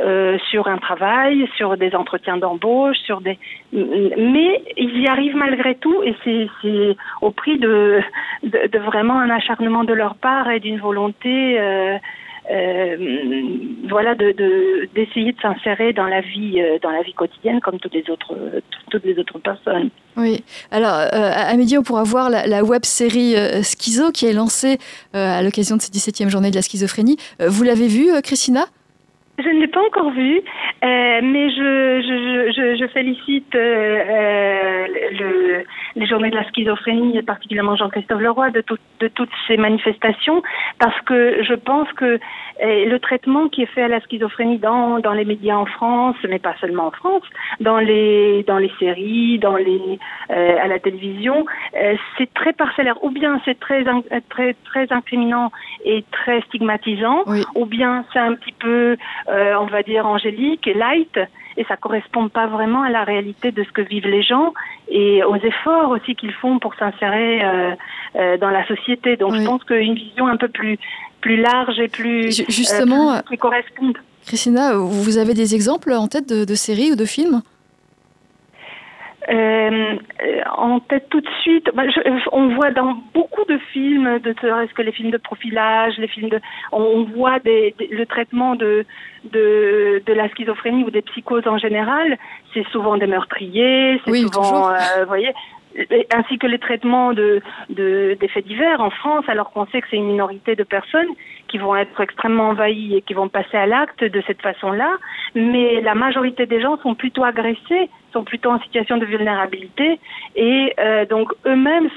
euh, sur un travail, sur des entretiens d'embauche, sur des. Mais ils y arrivent malgré tout et c'est au prix de, de, vraiment un acharnement de leur part et d'une volonté euh, voilà, de d'essayer de, s'insérer dans la vie euh, dans la vie quotidienne comme toutes les autres toutes les autres personnes. Oui. Alors euh, à midi on pourra voir la, web série Schizo qui est lancée à l'occasion de cette 17e journée de la schizophrénie. vous l'avez vue, Christina? Je ne l'ai pas encore vu, euh, mais je, je, je, je félicite euh, euh, le, les journées de la schizophrénie, et particulièrement Jean-Christophe Leroy, de, tout, de toutes ces manifestations, parce que je pense que le traitement qui est fait à la schizophrénie dans, dans les médias en France, mais pas seulement en France, dans les, dans les séries, dans les, à la télévision, c'est très parcellaire. Ou bien c'est très, très, très incriminant et très stigmatisant, ou bien c'est un petit peu euh, on va dire, angélique et light, et ça correspond pas vraiment à la réalité de ce que vivent les gens et aux efforts aussi qu'ils font pour s'insérer euh, euh, dans la société. Donc je pense qu'une vision un peu plus plus large et plus justement qui correspond. Christina, vous avez des exemples en tête de séries ou de films? Euh, en tête tout de suite, bah, on voit dans beaucoup de films, de ce que les films de profilage, les films de, on, voit des, le traitement de, de, de la schizophrénie ou des psychoses en général. C'est souvent des meurtriers, c'est souvent, euh, vous voyez, ainsi que les traitements de, de, des faits divers en France, alors qu'on sait que c'est une minorité de personnes qui vont être extrêmement envahies et qui vont passer à l'acte de cette façon-là, mais la majorité des gens sont plutôt agressés, sont plutôt en situation de vulnérabilité et euh, donc eux-mêmes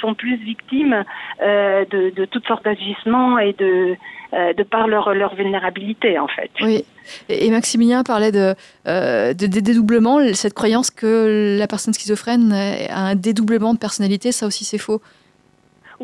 sont plus victimes euh, de, de, toutes sortes d'agissements et de, euh, de par leur, vulnérabilité en fait. Oui. Et Maximilien parlait de, euh, de, dédoublement, cette croyance que la personne schizophrène a un dédoublement de personnalité, ça aussi c'est faux.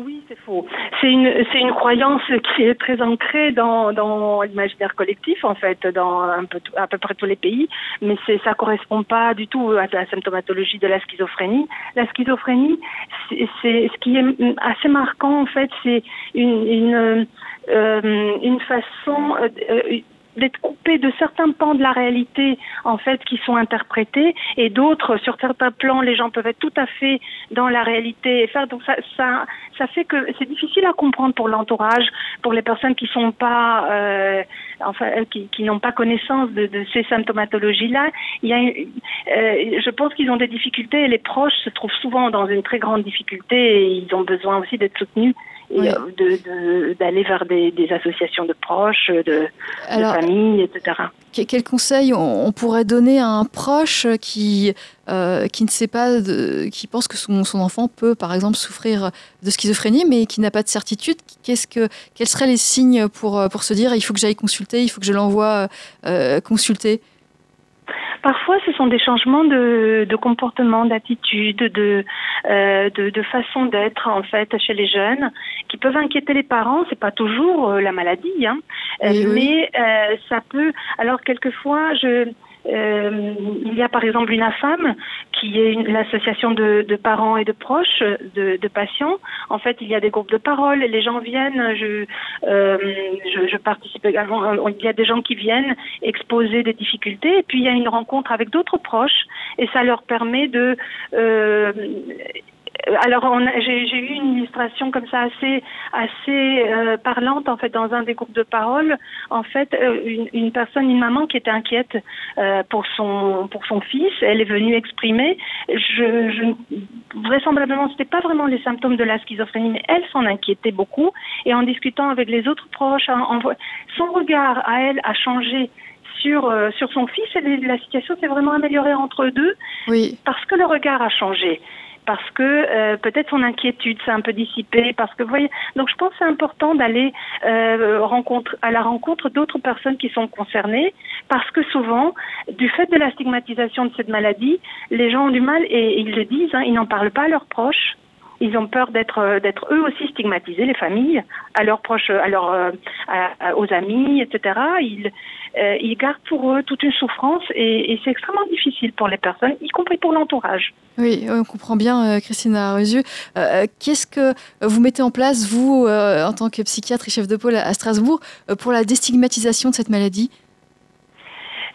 Oui, c'est faux. C'est une, c'est une croyance qui est très ancrée dans, dans l'imaginaire collectif, en fait, dans un peu, à peu près tous les pays, mais c'est, ça correspond pas du tout à la symptomatologie de la schizophrénie. La schizophrénie, c'est, ce qui est assez marquant, en fait, c'est une, une, euh, façon, euh, d'être coupé de certains pans de la réalité en fait qui sont interprétés et d'autres sur certains plans les gens peuvent être tout à fait dans la réalité. Et faire donc ça ça ça fait que c'est difficile à comprendre pour l'entourage pour les personnes qui sont pas euh, enfin qui, qui n'ont pas connaissance de, de ces symptomatologies là il y a euh, je pense qu'ils ont des difficultés et les proches se trouvent souvent dans une très grande difficulté et ils ont besoin aussi d'être soutenus et euh, d'aller vers des, associations de proches, de, familles, etc. Quel conseil on, pourrait donner à un proche qui, euh, qui ne sait pas, qui pense que son, son, enfant peut, par exemple, souffrir de schizophrénie, mais qui n'a pas de certitude? Qu'est-ce que, Quels seraient les signes pour, pour se dire il faut que j'aille consulter, il faut que je l'envoie euh, consulter? Parfois, ce sont des changements de, de comportement, d'attitude, de, euh, de, de, façon d'être en fait chez les jeunes, qui peuvent inquiéter les parents. C'est pas toujours euh, la maladie, hein, mais euh, ça peut. Alors quelquefois, je euh, il y a par exemple une AFAM, qui est l'association de, parents et de proches de, patients. En fait, il y a des groupes de parole, les gens viennent, je, euh, participe également, euh, il y a des gens qui viennent exposer des difficultés, et puis il y a une rencontre avec d'autres proches, et ça leur permet de... alors, j'ai eu une illustration comme ça assez, assez euh, parlante en fait dans un des groupes de parole. En fait, euh, une, une, personne, une maman qui était inquiète pour son pour son fils, elle est venue exprimer. Je, je vraisemblablement, c'était pas vraiment les symptômes de la schizophrénie, mais elle s'en inquiétait beaucoup. Et en discutant avec les autres proches, en, son regard à elle a changé sur, sur son fils et la situation s'est vraiment améliorée entre eux deux oui. parce que le regard a changé parce que euh, peut-être son inquiétude s'est un peu dissipée, parce que vous voyez, donc je pense que c'est important d'aller euh, à la rencontre d'autres personnes qui sont concernées, parce que souvent, du fait de la stigmatisation de cette maladie, les gens ont du mal, et, ils le disent, hein, ils n'en parlent pas à leurs proches, ils ont peur d'être euh, d'être eux aussi stigmatisés, les familles, à leurs proches, à leurs euh, aux amis, etc. Ils euh, ils gardent pour eux toute une souffrance et, c'est extrêmement difficile pour les personnes, y compris pour l'entourage. Oui, on comprend bien, Christina Rezu. Qu'est-ce que vous mettez en place, vous, en tant que psychiatre et chef de pôle à Strasbourg, pour la déstigmatisation de cette maladie?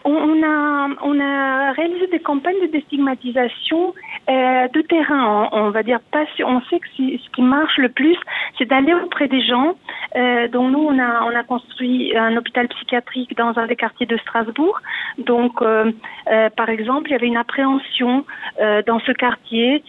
On a, on a réalisé des campagnes de déstigmatisation euh, de terrain, on, va dire. Pas, on sait que ce qui marche le plus, c'est d'aller auprès des gens. Euh, donc nous, on a, on a construit un hôpital psychiatrique dans un des quartiers de Strasbourg. Donc, euh, par exemple, il y avait une appréhension dans ce quartier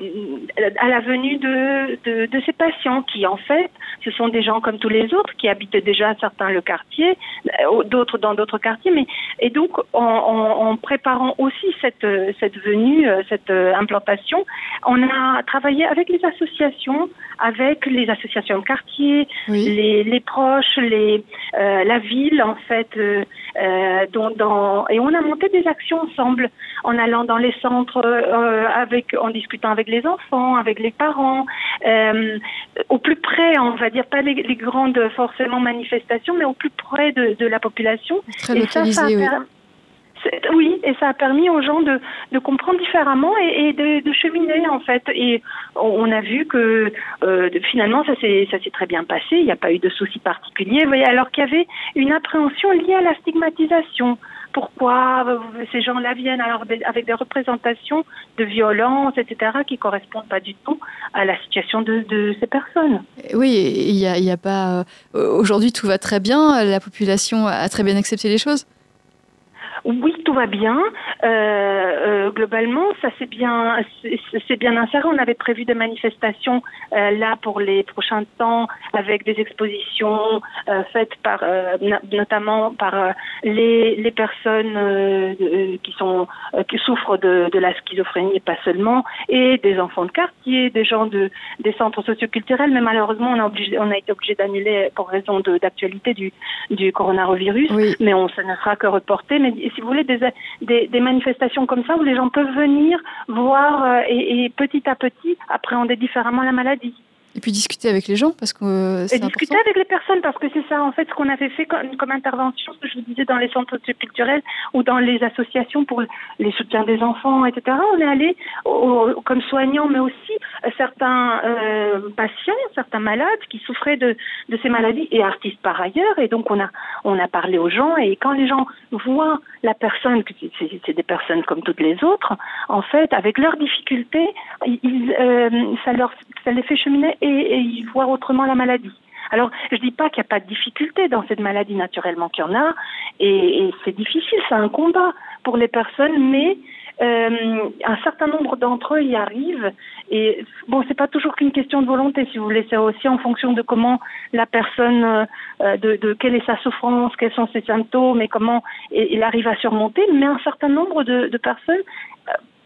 à la venue de, de, de, ces patients qui, en fait, ce sont des gens comme tous les autres qui habitent déjà certains le quartier, euh, d'autres dans d'autres quartiers. Mais et donc, en, en, en, préparant aussi cette cette venue, euh, cette implantation, on a travaillé avec les associations, avec les associations de quartier, les, les, proches, les euh, la ville, en fait, euh, dans, dans, et on a monté des actions ensemble en allant dans les centres, euh, avec, en discutant avec les enfants, avec les parents, euh, au plus près, on va dire, pas les, grandes forcément manifestations, mais au plus près de, de la population. Très localisé, oui. Oui, et ça a permis aux gens de, de comprendre différemment et, et de, de, cheminer en fait. Et on a vu que euh, finalement ça s'est ça s'est très bien passé. Il n'y a pas eu de soucis particuliers. Vous voyez, alors qu'il y avait une appréhension liée à la stigmatisation pourquoi ces gens-là viennent alors avec des représentations de violence, etc., qui correspondent pas du tout à la situation de, ces personnes. Oui, il n'y a, a, pas. Euh, aujourd'hui, tout va très bien. La population a très bien accepté les choses. Oui, tout va bien. Euh, euh, globalement, ça c'est bien, c'est bien inséré. On avait prévu des manifestations euh, là pour les prochains temps, avec des expositions euh, faites par, euh, notamment par les, les personnes qui sont qui souffrent de, de, la schizophrénie et pas seulement, et des enfants de quartier, des gens de des centres socioculturels. Mais malheureusement, on a obligé, on a été obligé d'annuler pour raison d'actualité du du coronavirus. Oui. Mais on, ça ne sera que reporté. Mais si vous voulez, des, manifestations comme ça où les gens peuvent venir voir euh, et, petit à petit appréhender différemment la maladie. Et puis discuter avec les gens parce que euh, Et discuter avec les personnes parce que c'est ça en fait ce qu'on avait fait comme, comme, intervention, ce que je vous disais dans les centres culturels ou dans les associations pour les soutiens des enfants, etc. On est allé comme soignants mais aussi certains euh, patients, certains malades qui souffraient de, de ces maladies et artistes par ailleurs. Et donc on a on a parlé aux gens et quand les gens voient la personne, c'est des personnes comme toutes les autres, en fait avec leurs difficultés, ils, euh, ça leur fait cheminer et, et ils voient autrement la maladie. Alors, je dis pas qu'il n'y a pas de difficulté dans cette maladie, naturellement qu'il y en a, et, c'est difficile, c'est un combat pour les personnes, mais euh, un certain nombre d'entre eux y arrivent. Et bon, c'est pas toujours qu'une question de volonté, si vous voulez, c'est aussi en fonction de comment la personne, euh, de, quelle est sa souffrance, quels sont ses symptômes et comment il arrive à surmonter. Mais un certain nombre de, de personnes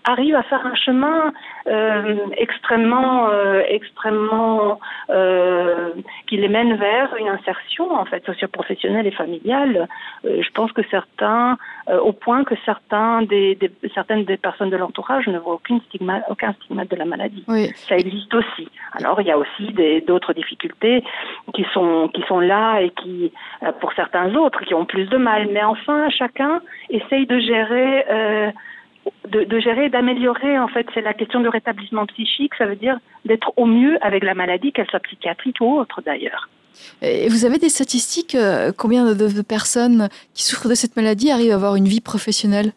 arrive à faire un chemin euh, extrêmement, euh, extrêmement euh, qui les mène vers une insertion en fait socioprofessionnelle et familiale. Je pense que certains, au point que certains des, des, certaines des personnes de l'entourage ne voient aucune stigma, aucun stigmate de la maladie. Oui. Ça existe aussi. Alors il y a aussi d'autres difficultés qui sont qui sont là et qui, pour certains autres, qui ont plus de mal. Mais enfin, chacun essaye de gérer de, de, gérer, d'améliorer. En fait, c'est la question de rétablissement psychique. Ça veut dire d'être au mieux avec la maladie, qu'elle soit psychiatrique ou autre d'ailleurs. Et vous avez des statistiques euh, Combien de, de, personnes qui souffrent de cette maladie arrivent à avoir une vie professionnelle?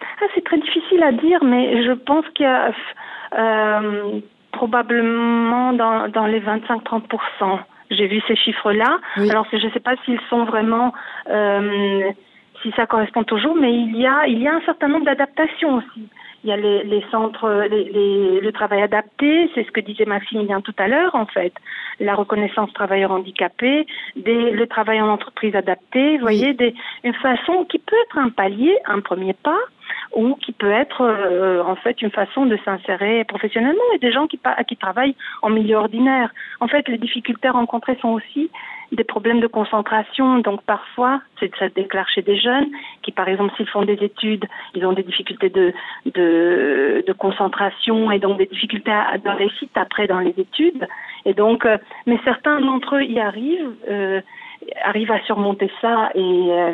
Ah, C'est très difficile à dire, mais je pense qu'il y a euh, probablement dans, dans les 25-30% j'ai vu ces chiffres-là. Oui. Alors, je ne sais pas s'ils sont vraiment euh, si ça correspond toujours, mais il y a, il y a un certain nombre d'adaptations aussi. Il y a les, les centres, les, les, le travail adapté, c'est ce que disait Maximilien tout à l'heure, en fait. La reconnaissance travailleurs handicapés, des, le travail en entreprise adapté, vous voyez, des, une façon qui peut être un palier, un premier pas, ou qui peut être euh, en fait une façon de s'insérer professionnellement et des gens qui, qui travaillent en milieu ordinaire. En fait, les difficultés rencontrées sont aussi des problèmes de concentration. Donc parfois, ça déclare chez des jeunes qui, par exemple, s'ils font des études, ils ont des difficultés de, de, de concentration et donc des difficultés à, dans les sites après dans les études. Et donc, euh, mais certains d'entre eux y arrivent. Euh, arrivent à surmonter ça et euh,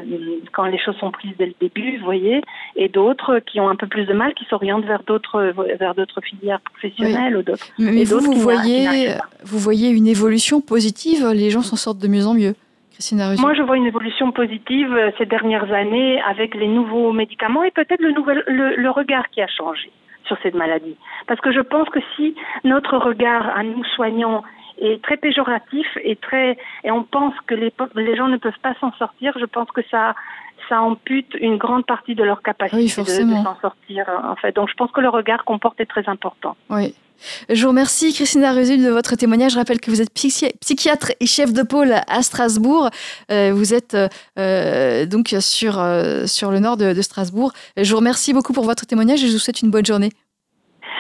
quand les choses sont prises dès le début, vous voyez, et d'autres qui ont un peu plus de mal, qui s'orientent vers d'autres vers d'autres filières professionnelles oui. ou d'autres. Mais vous, vous voyez, vous voyez une évolution positive. Les gens s'en sortent de mieux en mieux. Moi, je vois une évolution positive ces dernières années avec les nouveaux médicaments et peut-être le, nouvel, le, le regard qui a changé sur cette maladie. Parce que je pense que si notre regard à nous soignants est très péjoratif et très et on pense que les, les gens ne peuvent pas s'en sortir, je pense que ça ça ampute une grande partie de leur capacité oui, de, de s'en sortir en fait. Donc je pense que le regard qu'on porte est très important. Oui. Je vous remercie, Christina Résul, de votre témoignage. Je rappelle que vous êtes psychiatre et chef de pôle à Strasbourg. Euh, vous êtes euh, donc sur, euh, sur le nord de, Strasbourg. Je vous remercie beaucoup pour votre témoignage et je vous souhaite une bonne journée.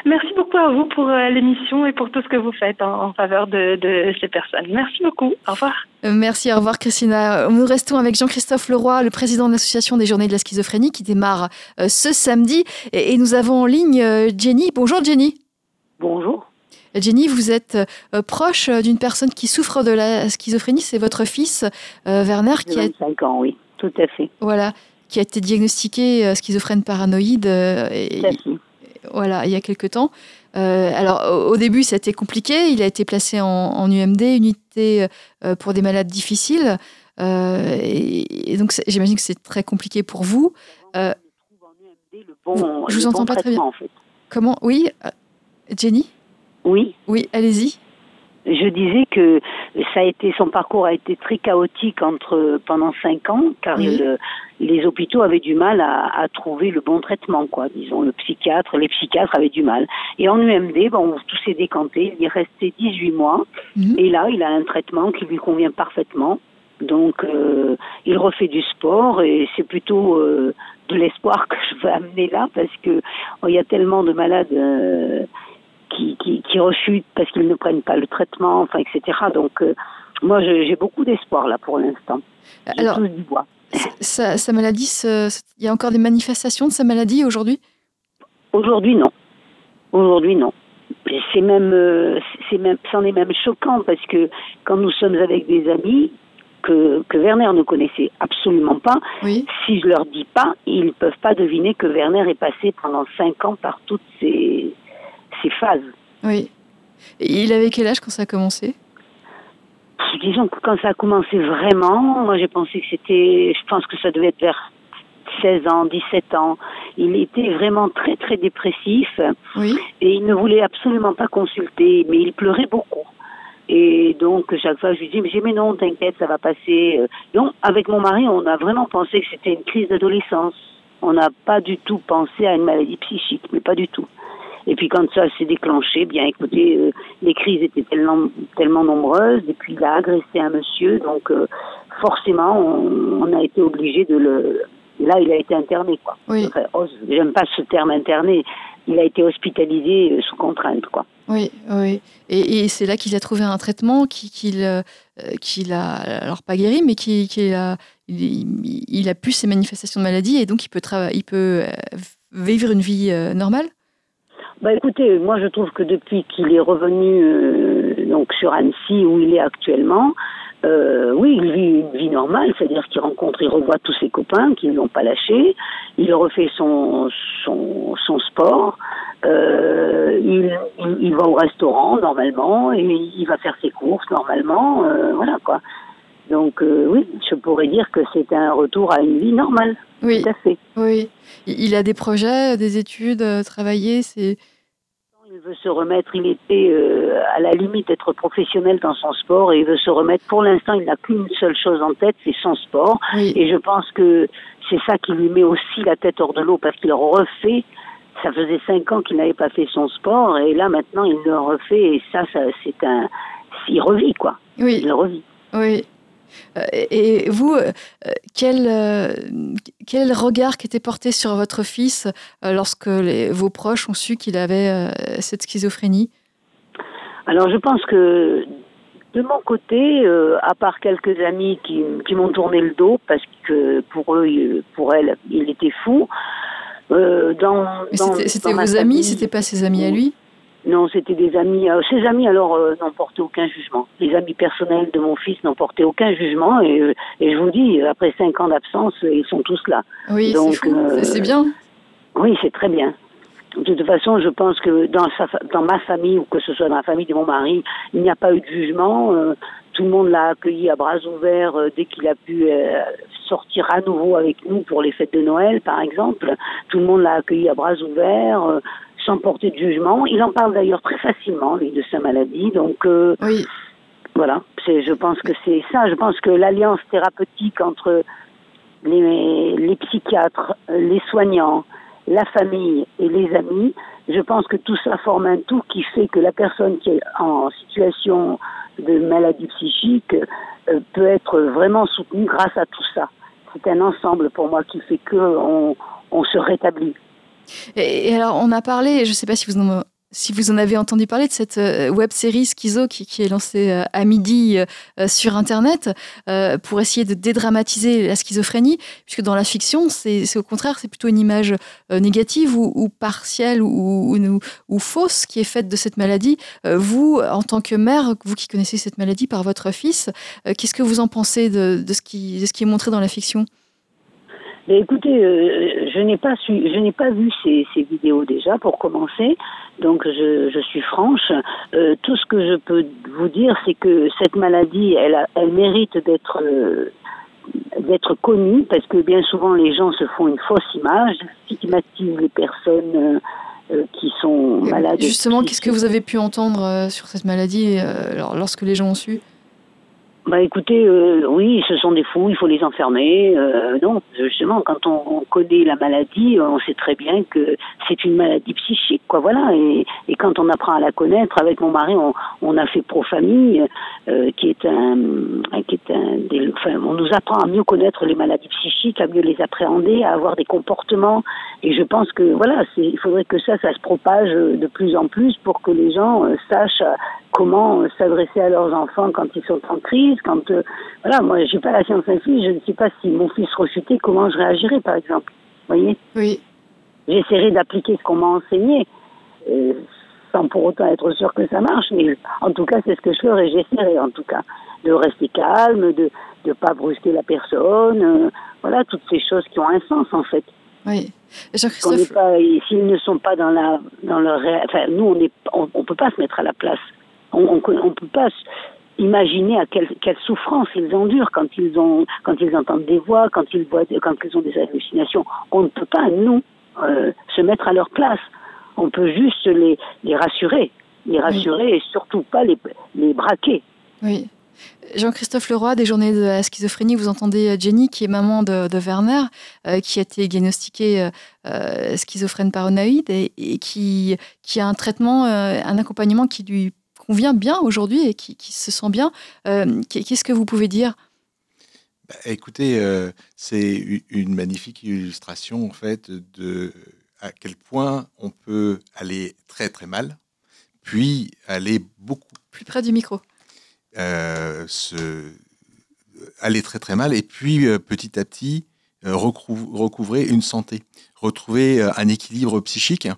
Merci beaucoup à vous pour l'émission et pour tout ce que vous faites en, faveur de, de, ces personnes. Merci beaucoup. Au revoir. Merci, au revoir Christina. Nous restons avec Jean-Christophe Leroy, le président de l'Association des journées de la schizophrénie qui démarre ce samedi. Et, et nous avons en ligne Jenny. Bonjour Jenny. Bonjour. Jenny, vous êtes euh, proche d'une personne qui souffre de la schizophrénie, c'est votre fils euh, Werner qui a 25 ans, oui, tout à fait. Voilà, qui a été diagnostiqué euh, schizophrène paranoïde voilà, il y a quelque temps. alors au, début, ça a été compliqué, il a été placé en, UMD, unité pour des malades difficiles. Et, donc j'imagine que c'est très compliqué pour vous. je vous entends pas très bien. En fait. Comment? Oui, Jenny? Oui. Oui, allez-y. Je disais que ça a été, son parcours a été très chaotique entre pendant cinq ans, car les hôpitaux avaient du mal à, trouver le bon traitement, quoi. Disons, le psychiatre, les psychiatres avaient du mal. Et en UMD, bon, tout s'est décanté. Il est resté 18 mois, mhm. et là, il a un traitement qui lui convient parfaitement. Donc, euh, il refait du sport et c'est plutôt euh, de l'espoir [laughs] que je veux amener là parce que oh, il y a tellement de malades. Euh, qui, qui, qui rechutent parce qu'ils ne prennent pas le traitement, enfin, etc. Donc, euh, moi, j'ai beaucoup d'espoir là pour l'instant. Alors, du bois. Sa, sa, maladie, il y a encore des manifestations de sa maladie aujourd'hui? Aujourd'hui, non. Aujourd'hui, non. C'est même, euh, c'est même, c'en est même choquant parce que quand nous sommes avec des amis que, que Werner ne connaissait absolument pas, oui. si je leur dis pas, ils ne peuvent pas deviner que Werner est passé pendant cinq ans par toutes ces, ces phases. Oui. Et il avait quel âge quand ça a commencé? Disons que quand ça a commencé vraiment, moi j'ai pensé que c'était, je pense que ça devait être vers 16 ans, 17 ans. Il était vraiment très très dépressif. Oui. Et il ne voulait absolument pas consulter, mais il pleurait beaucoup. Et donc, chaque fois, je lui dis, mais, mais non, t'inquiète, ça va passer. Donc, avec mon mari, on a vraiment pensé que c'était une crise d'adolescence. On n'a pas du tout pensé à une maladie psychique, mais pas du tout. Et puis quand ça s'est déclenché, bien écoutez, euh, les crises étaient tellement, tellement nombreuses, et puis il a agressé un monsieur, donc euh, forcément on, a été obligé de le... Là, il a été interné, quoi. Oui. Oh, j'aime pas ce terme interné. Il a été hospitalisé euh, sous contrainte, quoi. Oui, oui. Et, c'est là qu'il a trouvé un traitement qu'il qui, a, alors pas guéri, mais qui, a, il, il, a pu ses manifestations de maladie et donc il peut, il peut vivre une vie normale? Bah écoutez, moi je trouve que depuis qu'il est revenu euh, donc sur Annecy où il est actuellement, euh, oui, il vit une vie normale, c'est-à-dire qu'il rencontre, il revoit tous ses copains qui ne l'ont pas lâché, il refait son son, son sport, euh, il, il, va au restaurant normalement et il va faire ses courses normalement, euh, voilà quoi. Donc euh, oui, je pourrais dire que c'est un retour à une vie normale. Oui. Tout à fait. Oui. Il a des projets, des études, travailler, c'est il veut se remettre, il était euh, à la limite d'être professionnel dans son sport et il veut se remettre. Pour l'instant, il n'a qu'une seule chose en tête, c'est son sport. Et je pense que c'est ça qui lui met aussi la tête hors de l'eau parce qu'il refait. Ça faisait cinq ans qu'il n'avait pas fait son sport et là maintenant il le refait et ça, ça c'est un, il revit quoi. Oui. Il revit. Oui. Euh, et vous, euh, quel, euh, quel regard qui était porté sur votre fils lorsque vos proches ont su qu'il avait cette schizophrénie? Alors je pense que de mon côté, à part quelques amis qui, qui m'ont tourné le dos parce que pour eux, pour elle, il était fou. dans, c'était vos amis, c'était pas ses amis à lui? Non, c'était des amis. Euh, ses amis, alors, euh, n'ont porté aucun jugement. Les amis personnels de mon fils n'ont porté aucun jugement. Et, euh, et, je vous dis, après cinq ans d'absence, ils sont tous là. Oui, c'est bien. Oui, c'est très bien. De toute façon, je pense que dans, sa, dans ma famille, ou que ce soit dans la famille de mon mari, il n'y a pas eu de jugement. tout le monde l'a accueilli à bras ouverts dès qu'il a pu sortir à nouveau avec nous pour les fêtes de Noël, par exemple. Tout le monde l'a accueilli à bras ouverts sans porter de jugement. Il en parle d'ailleurs très facilement, lui, de sa maladie. Donc, euh, oui. voilà, je pense que c'est ça. Je pense que l'alliance thérapeutique entre les, les psychiatres, les soignants, la famille et les amis, je pense que tout ça forme un tout qui fait que la personne qui est en situation de maladie psychique euh, peut être vraiment soutenue grâce à tout ça. C'est un ensemble pour moi qui fait que on, se rétablit. Et, alors, on a parlé, je ne sais pas si vous en si vous en avez entendu parler de cette euh, web série Schizo qui, est lancée euh, à midi euh, sur Internet pour essayer de dédramatiser la schizophrénie, puisque dans la fiction, c'est au contraire, c'est plutôt une image négative ou, partielle ou, ou, fausse qui est faite de cette maladie. Vous, en tant que mère, vous qui connaissez cette maladie par votre fils, qu'est-ce que vous en pensez de, ce qui, de ce qui est montré dans la fiction? Écoutez, je n'ai pas su, je n'ai pas vu ces, ces, vidéos déjà pour commencer. Donc je, je suis franche. Euh, tout ce que je peux vous dire, c'est que cette maladie, elle, elle mérite d'être euh, d'être connue parce que bien souvent les gens se font une fausse image, stigmatisent les personnes euh, qui sont malades. Justement, qu'est-ce que vous avez pu entendre sur cette maladie lorsque les gens ont su? Bah écoutez, euh, oui, ce sont des fous, il faut les enfermer. Euh, non, justement, quand on, connaît la maladie, on sait très bien que c'est une maladie psychique, quoi. Voilà. Et, et, quand on apprend à la connaître, avec mon mari, on, on a fait Pro Famille, euh, qui est un, qui est un, des, enfin, on nous apprend à mieux connaître les maladies psychiques, à mieux les appréhender, à avoir des comportements. Et je pense que voilà, il faudrait que ça, ça se propage de plus en plus pour que les gens sachent comment s'adresser à leurs enfants quand ils sont en crise quand euh, voilà, moi j'ai pas la science infuse, je ne sais pas si mon fils rechutait, comment je réagirais par exemple. Vous voyez? Oui. J'essaierai d'appliquer ce qu'on m'a enseigné, euh, sans pour autant être sûr que ça marche, mais en tout cas c'est ce que je ferai, j'essaierai en tout cas de rester calme, de ne pas brusquer la personne, euh, voilà toutes ces choses qui ont un sens en fait. Oui. Jean-Christophe. S'ils ne sont pas dans la dans leur, enfin nous on on, on, peut pas se mettre à la place. On, on peut pas Imaginez à quelle, quelle, souffrance ils endurent quand ils ont, quand ils entendent des voix, quand ils voient, quand ils ont des hallucinations. On ne peut pas nous euh, se mettre à leur place. On peut juste les, les rassurer, les rassurer et surtout pas les, les braquer. Oui. Jean-Christophe Leroy, des journées de la schizophrénie, vous entendez euh, Jenny, qui est maman de, de Werner, euh, qui a été diagnostiquée euh, schizophrène paranoïde et, et, qui, qui a un traitement, un accompagnement qui lui convient bien aujourd'hui et qui, se sent bien. Euh, qu'est-ce que vous pouvez dire? Bah, Écoutez, euh, c'est une magnifique illustration en fait de à quel point on peut aller très très mal, puis aller beaucoup plus près du micro. Euh, se, aller très très mal et puis petit à petit recouvrer une santé, retrouver un équilibre psychique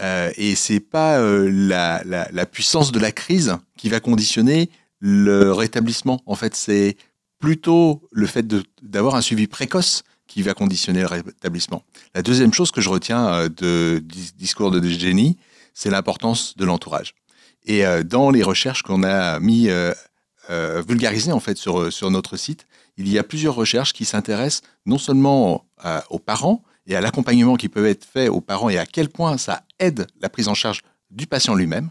euh, et c'est pas euh, la, puissance de la crise qui va conditionner le rétablissement. En fait, c'est plutôt le fait d'avoir un suivi précoce qui va conditionner le rétablissement. La deuxième chose que je retiens euh, de, du discours de Jenny, c'est l'importance de l'entourage. Et euh, dans les recherches qu'on a mis vulgarisées en fait sur, sur notre site, il y a plusieurs recherches qui s'intéressent non seulement aux parents, et à l'accompagnement qui peut être fait aux parents et à quel point ça aide la prise en charge du patient lui-même,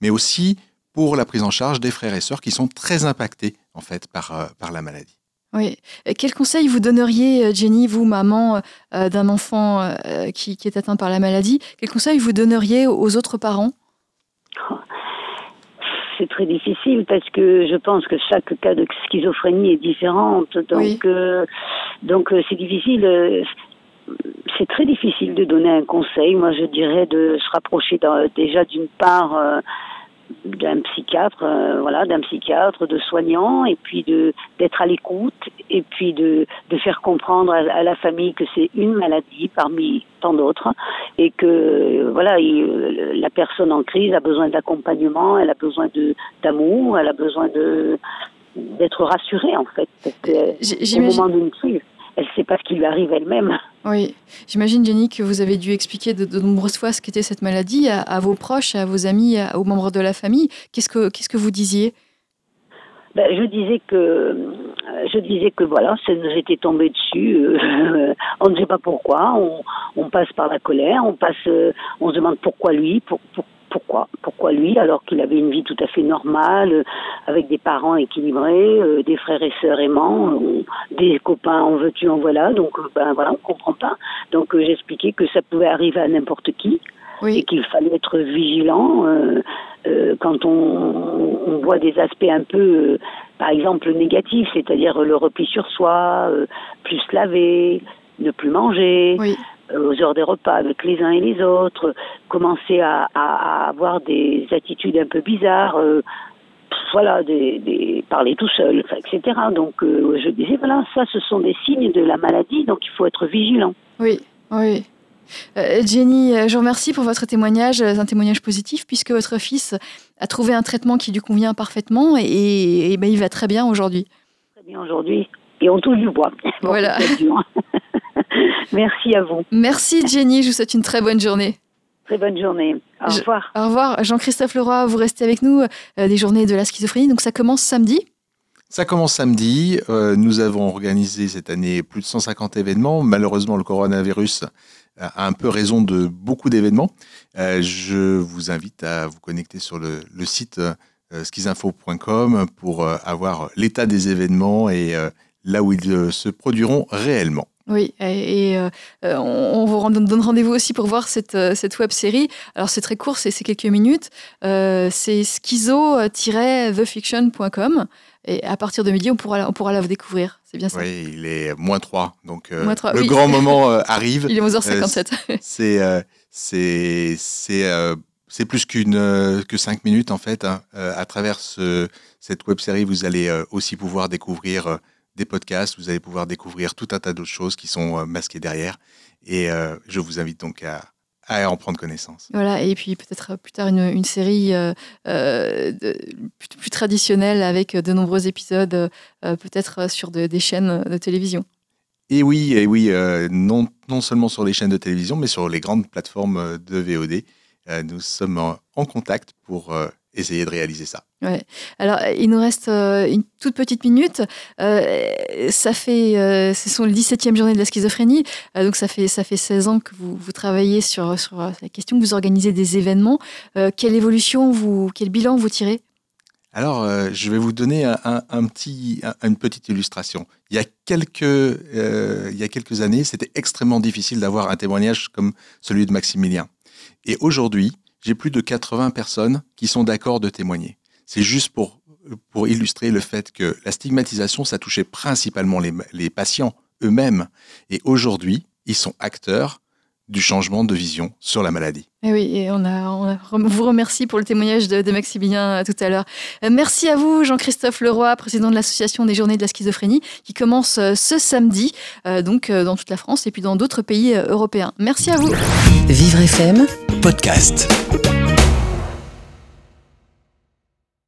mais aussi pour la prise en charge des frères et sœurs qui sont très impactés en fait par, euh, par la maladie. Oui. Quel conseil vous donneriez, euh, Jenny, vous, maman euh, d'un enfant qui, qui, est atteint par la maladie, quel conseil vous donneriez aux autres parents? C'est très difficile parce que je pense que chaque cas de schizophrénie est différente. Donc, donc c'est difficile c'est très difficile de donner un conseil. Moi, je dirais de se rapprocher déjà d'une part euh, d'un psychiatre, euh, voilà, d'un psychiatre, de soignant, et puis de d'être à l'écoute, et puis de de faire comprendre à, la famille que c'est une maladie parmi tant d'autres, et que voilà, la personne en crise a besoin d'accompagnement, elle a besoin de d'amour, elle a besoin de d'être rassurée en fait, parce que au moment d'une crise elle ne sait pas ce qui lui arrive elle-même. Oui, j'imagine Jenny que vous avez dû expliquer de, nombreuses fois ce qu'était cette maladie à, vos proches, à vos amis, aux membres de la famille. Qu'est-ce que qu'est-ce que vous disiez? Ben, je disais que je disais que voilà, ça nous était tombé dessus. Euh, [laughs] on ne sait pas pourquoi. On, on, passe par la colère. On passe. Euh, on se demande pourquoi lui. Pour, pour, pourquoi Pourquoi lui alors qu'il avait une vie tout à fait normale, avec des parents équilibrés, euh, des frères et sœurs aimants, euh, des copains en veux-tu en voilà, donc ben voilà, on comprend pas. Donc j'expliquais que ça pouvait arriver à n'importe qui. et qu'il fallait être vigilant. quand on, on, voit des aspects un peu, par exemple, négatifs, c'est-à-dire le repli sur soi, plus laver, ne plus manger, aux heures des repas avec les uns et les autres, commencer à, à, avoir des attitudes un peu bizarres, voilà, des, parler tout seul, etc. Donc euh, je disais, voilà, ça ce sont des signes de la maladie, donc il faut être vigilant. Oui, oui. Euh, Jenny, euh, je vous remercie pour votre témoignage, un témoignage positif, puisque votre fils a trouvé un traitement qui lui convient parfaitement et, ben, il va très bien aujourd'hui. Très bien aujourd'hui, et on touche du bois. [laughs] Voilà. [laughs] Merci à vous. Merci Jenny, je vous souhaite une très bonne journée. Très bonne journée. Au revoir. au revoir. Jean-Christophe Leroy, vous restez avec nous euh, des journées de la schizophrénie. Donc ça commence samedi ça commence samedi. Euh, nous avons organisé cette année plus de 150 événements. Malheureusement, le coronavirus a un peu raison de beaucoup d'événements. Euh, je vous invite à vous connecter sur le, site schizinfo.com pour avoir l'état des événements et là où ils se produiront réellement. Oui, et, euh, euh, on, vous donne rendez-vous aussi pour voir cette, euh, cette web série. Alors c'est très court, c'est quelques minutes. c'est schizo-thefiction.com. Et à partir de midi, on pourra, on pourra la découvrir. C'est bien ça. Oui, il est moins 3. Donc le grand moment [laughs] arrive. Il est 11h57. c'est c'est c'est plus qu'une que 5 minutes en fait. Hein. à travers ce, cette web série, vous allez aussi pouvoir découvrir des podcasts, vous allez pouvoir découvrir tout un tas d'autres choses qui sont euh, masquées derrière. Et euh, je vous invite donc à, en prendre connaissance. Voilà, et puis peut-être plus tard une, série euh, plus, traditionnelle avec de nombreux épisodes, peut-être sur des chaînes de télévision. Et oui, et oui non, non seulement sur les chaînes de télévision, mais sur les grandes plateformes de VOD. nous sommes en contact pour essayer de réaliser ça. Ouais. Alors, il nous reste euh, une toute petite minute. Euh, ça fait, euh, ce sont les 17e journées de la schizophrénie. donc, ça fait, ça fait 16 ans que vous, vous travaillez sur, sur la question, que vous organisez des événements. quelle évolution, vous, quel bilan vous tirez? Alors, je vais vous donner un, petit, une petite illustration. Il y a quelques, il y a quelques années, c'était extrêmement difficile d'avoir un témoignage comme celui de Maximilien. Et aujourd'hui, j'ai plus de 80 personnes qui sont d'accord de témoigner. C'est juste pour, pour illustrer le fait que la stigmatisation, ça touchait principalement les, les patients eux-mêmes. Et aujourd'hui, ils sont acteurs du changement de vision sur la maladie. Et eh oui, et on, a, on, vous remercie pour le témoignage de, de Maximilien euh, tout à l'heure. Euh, merci à vous, Jean-Christophe Leroy, président de l'Association des Journées de la Schizophrénie, qui commence euh, ce samedi, donc dans toute la France et puis dans d'autres pays européens. Merci à vous. Vivre FM, podcast.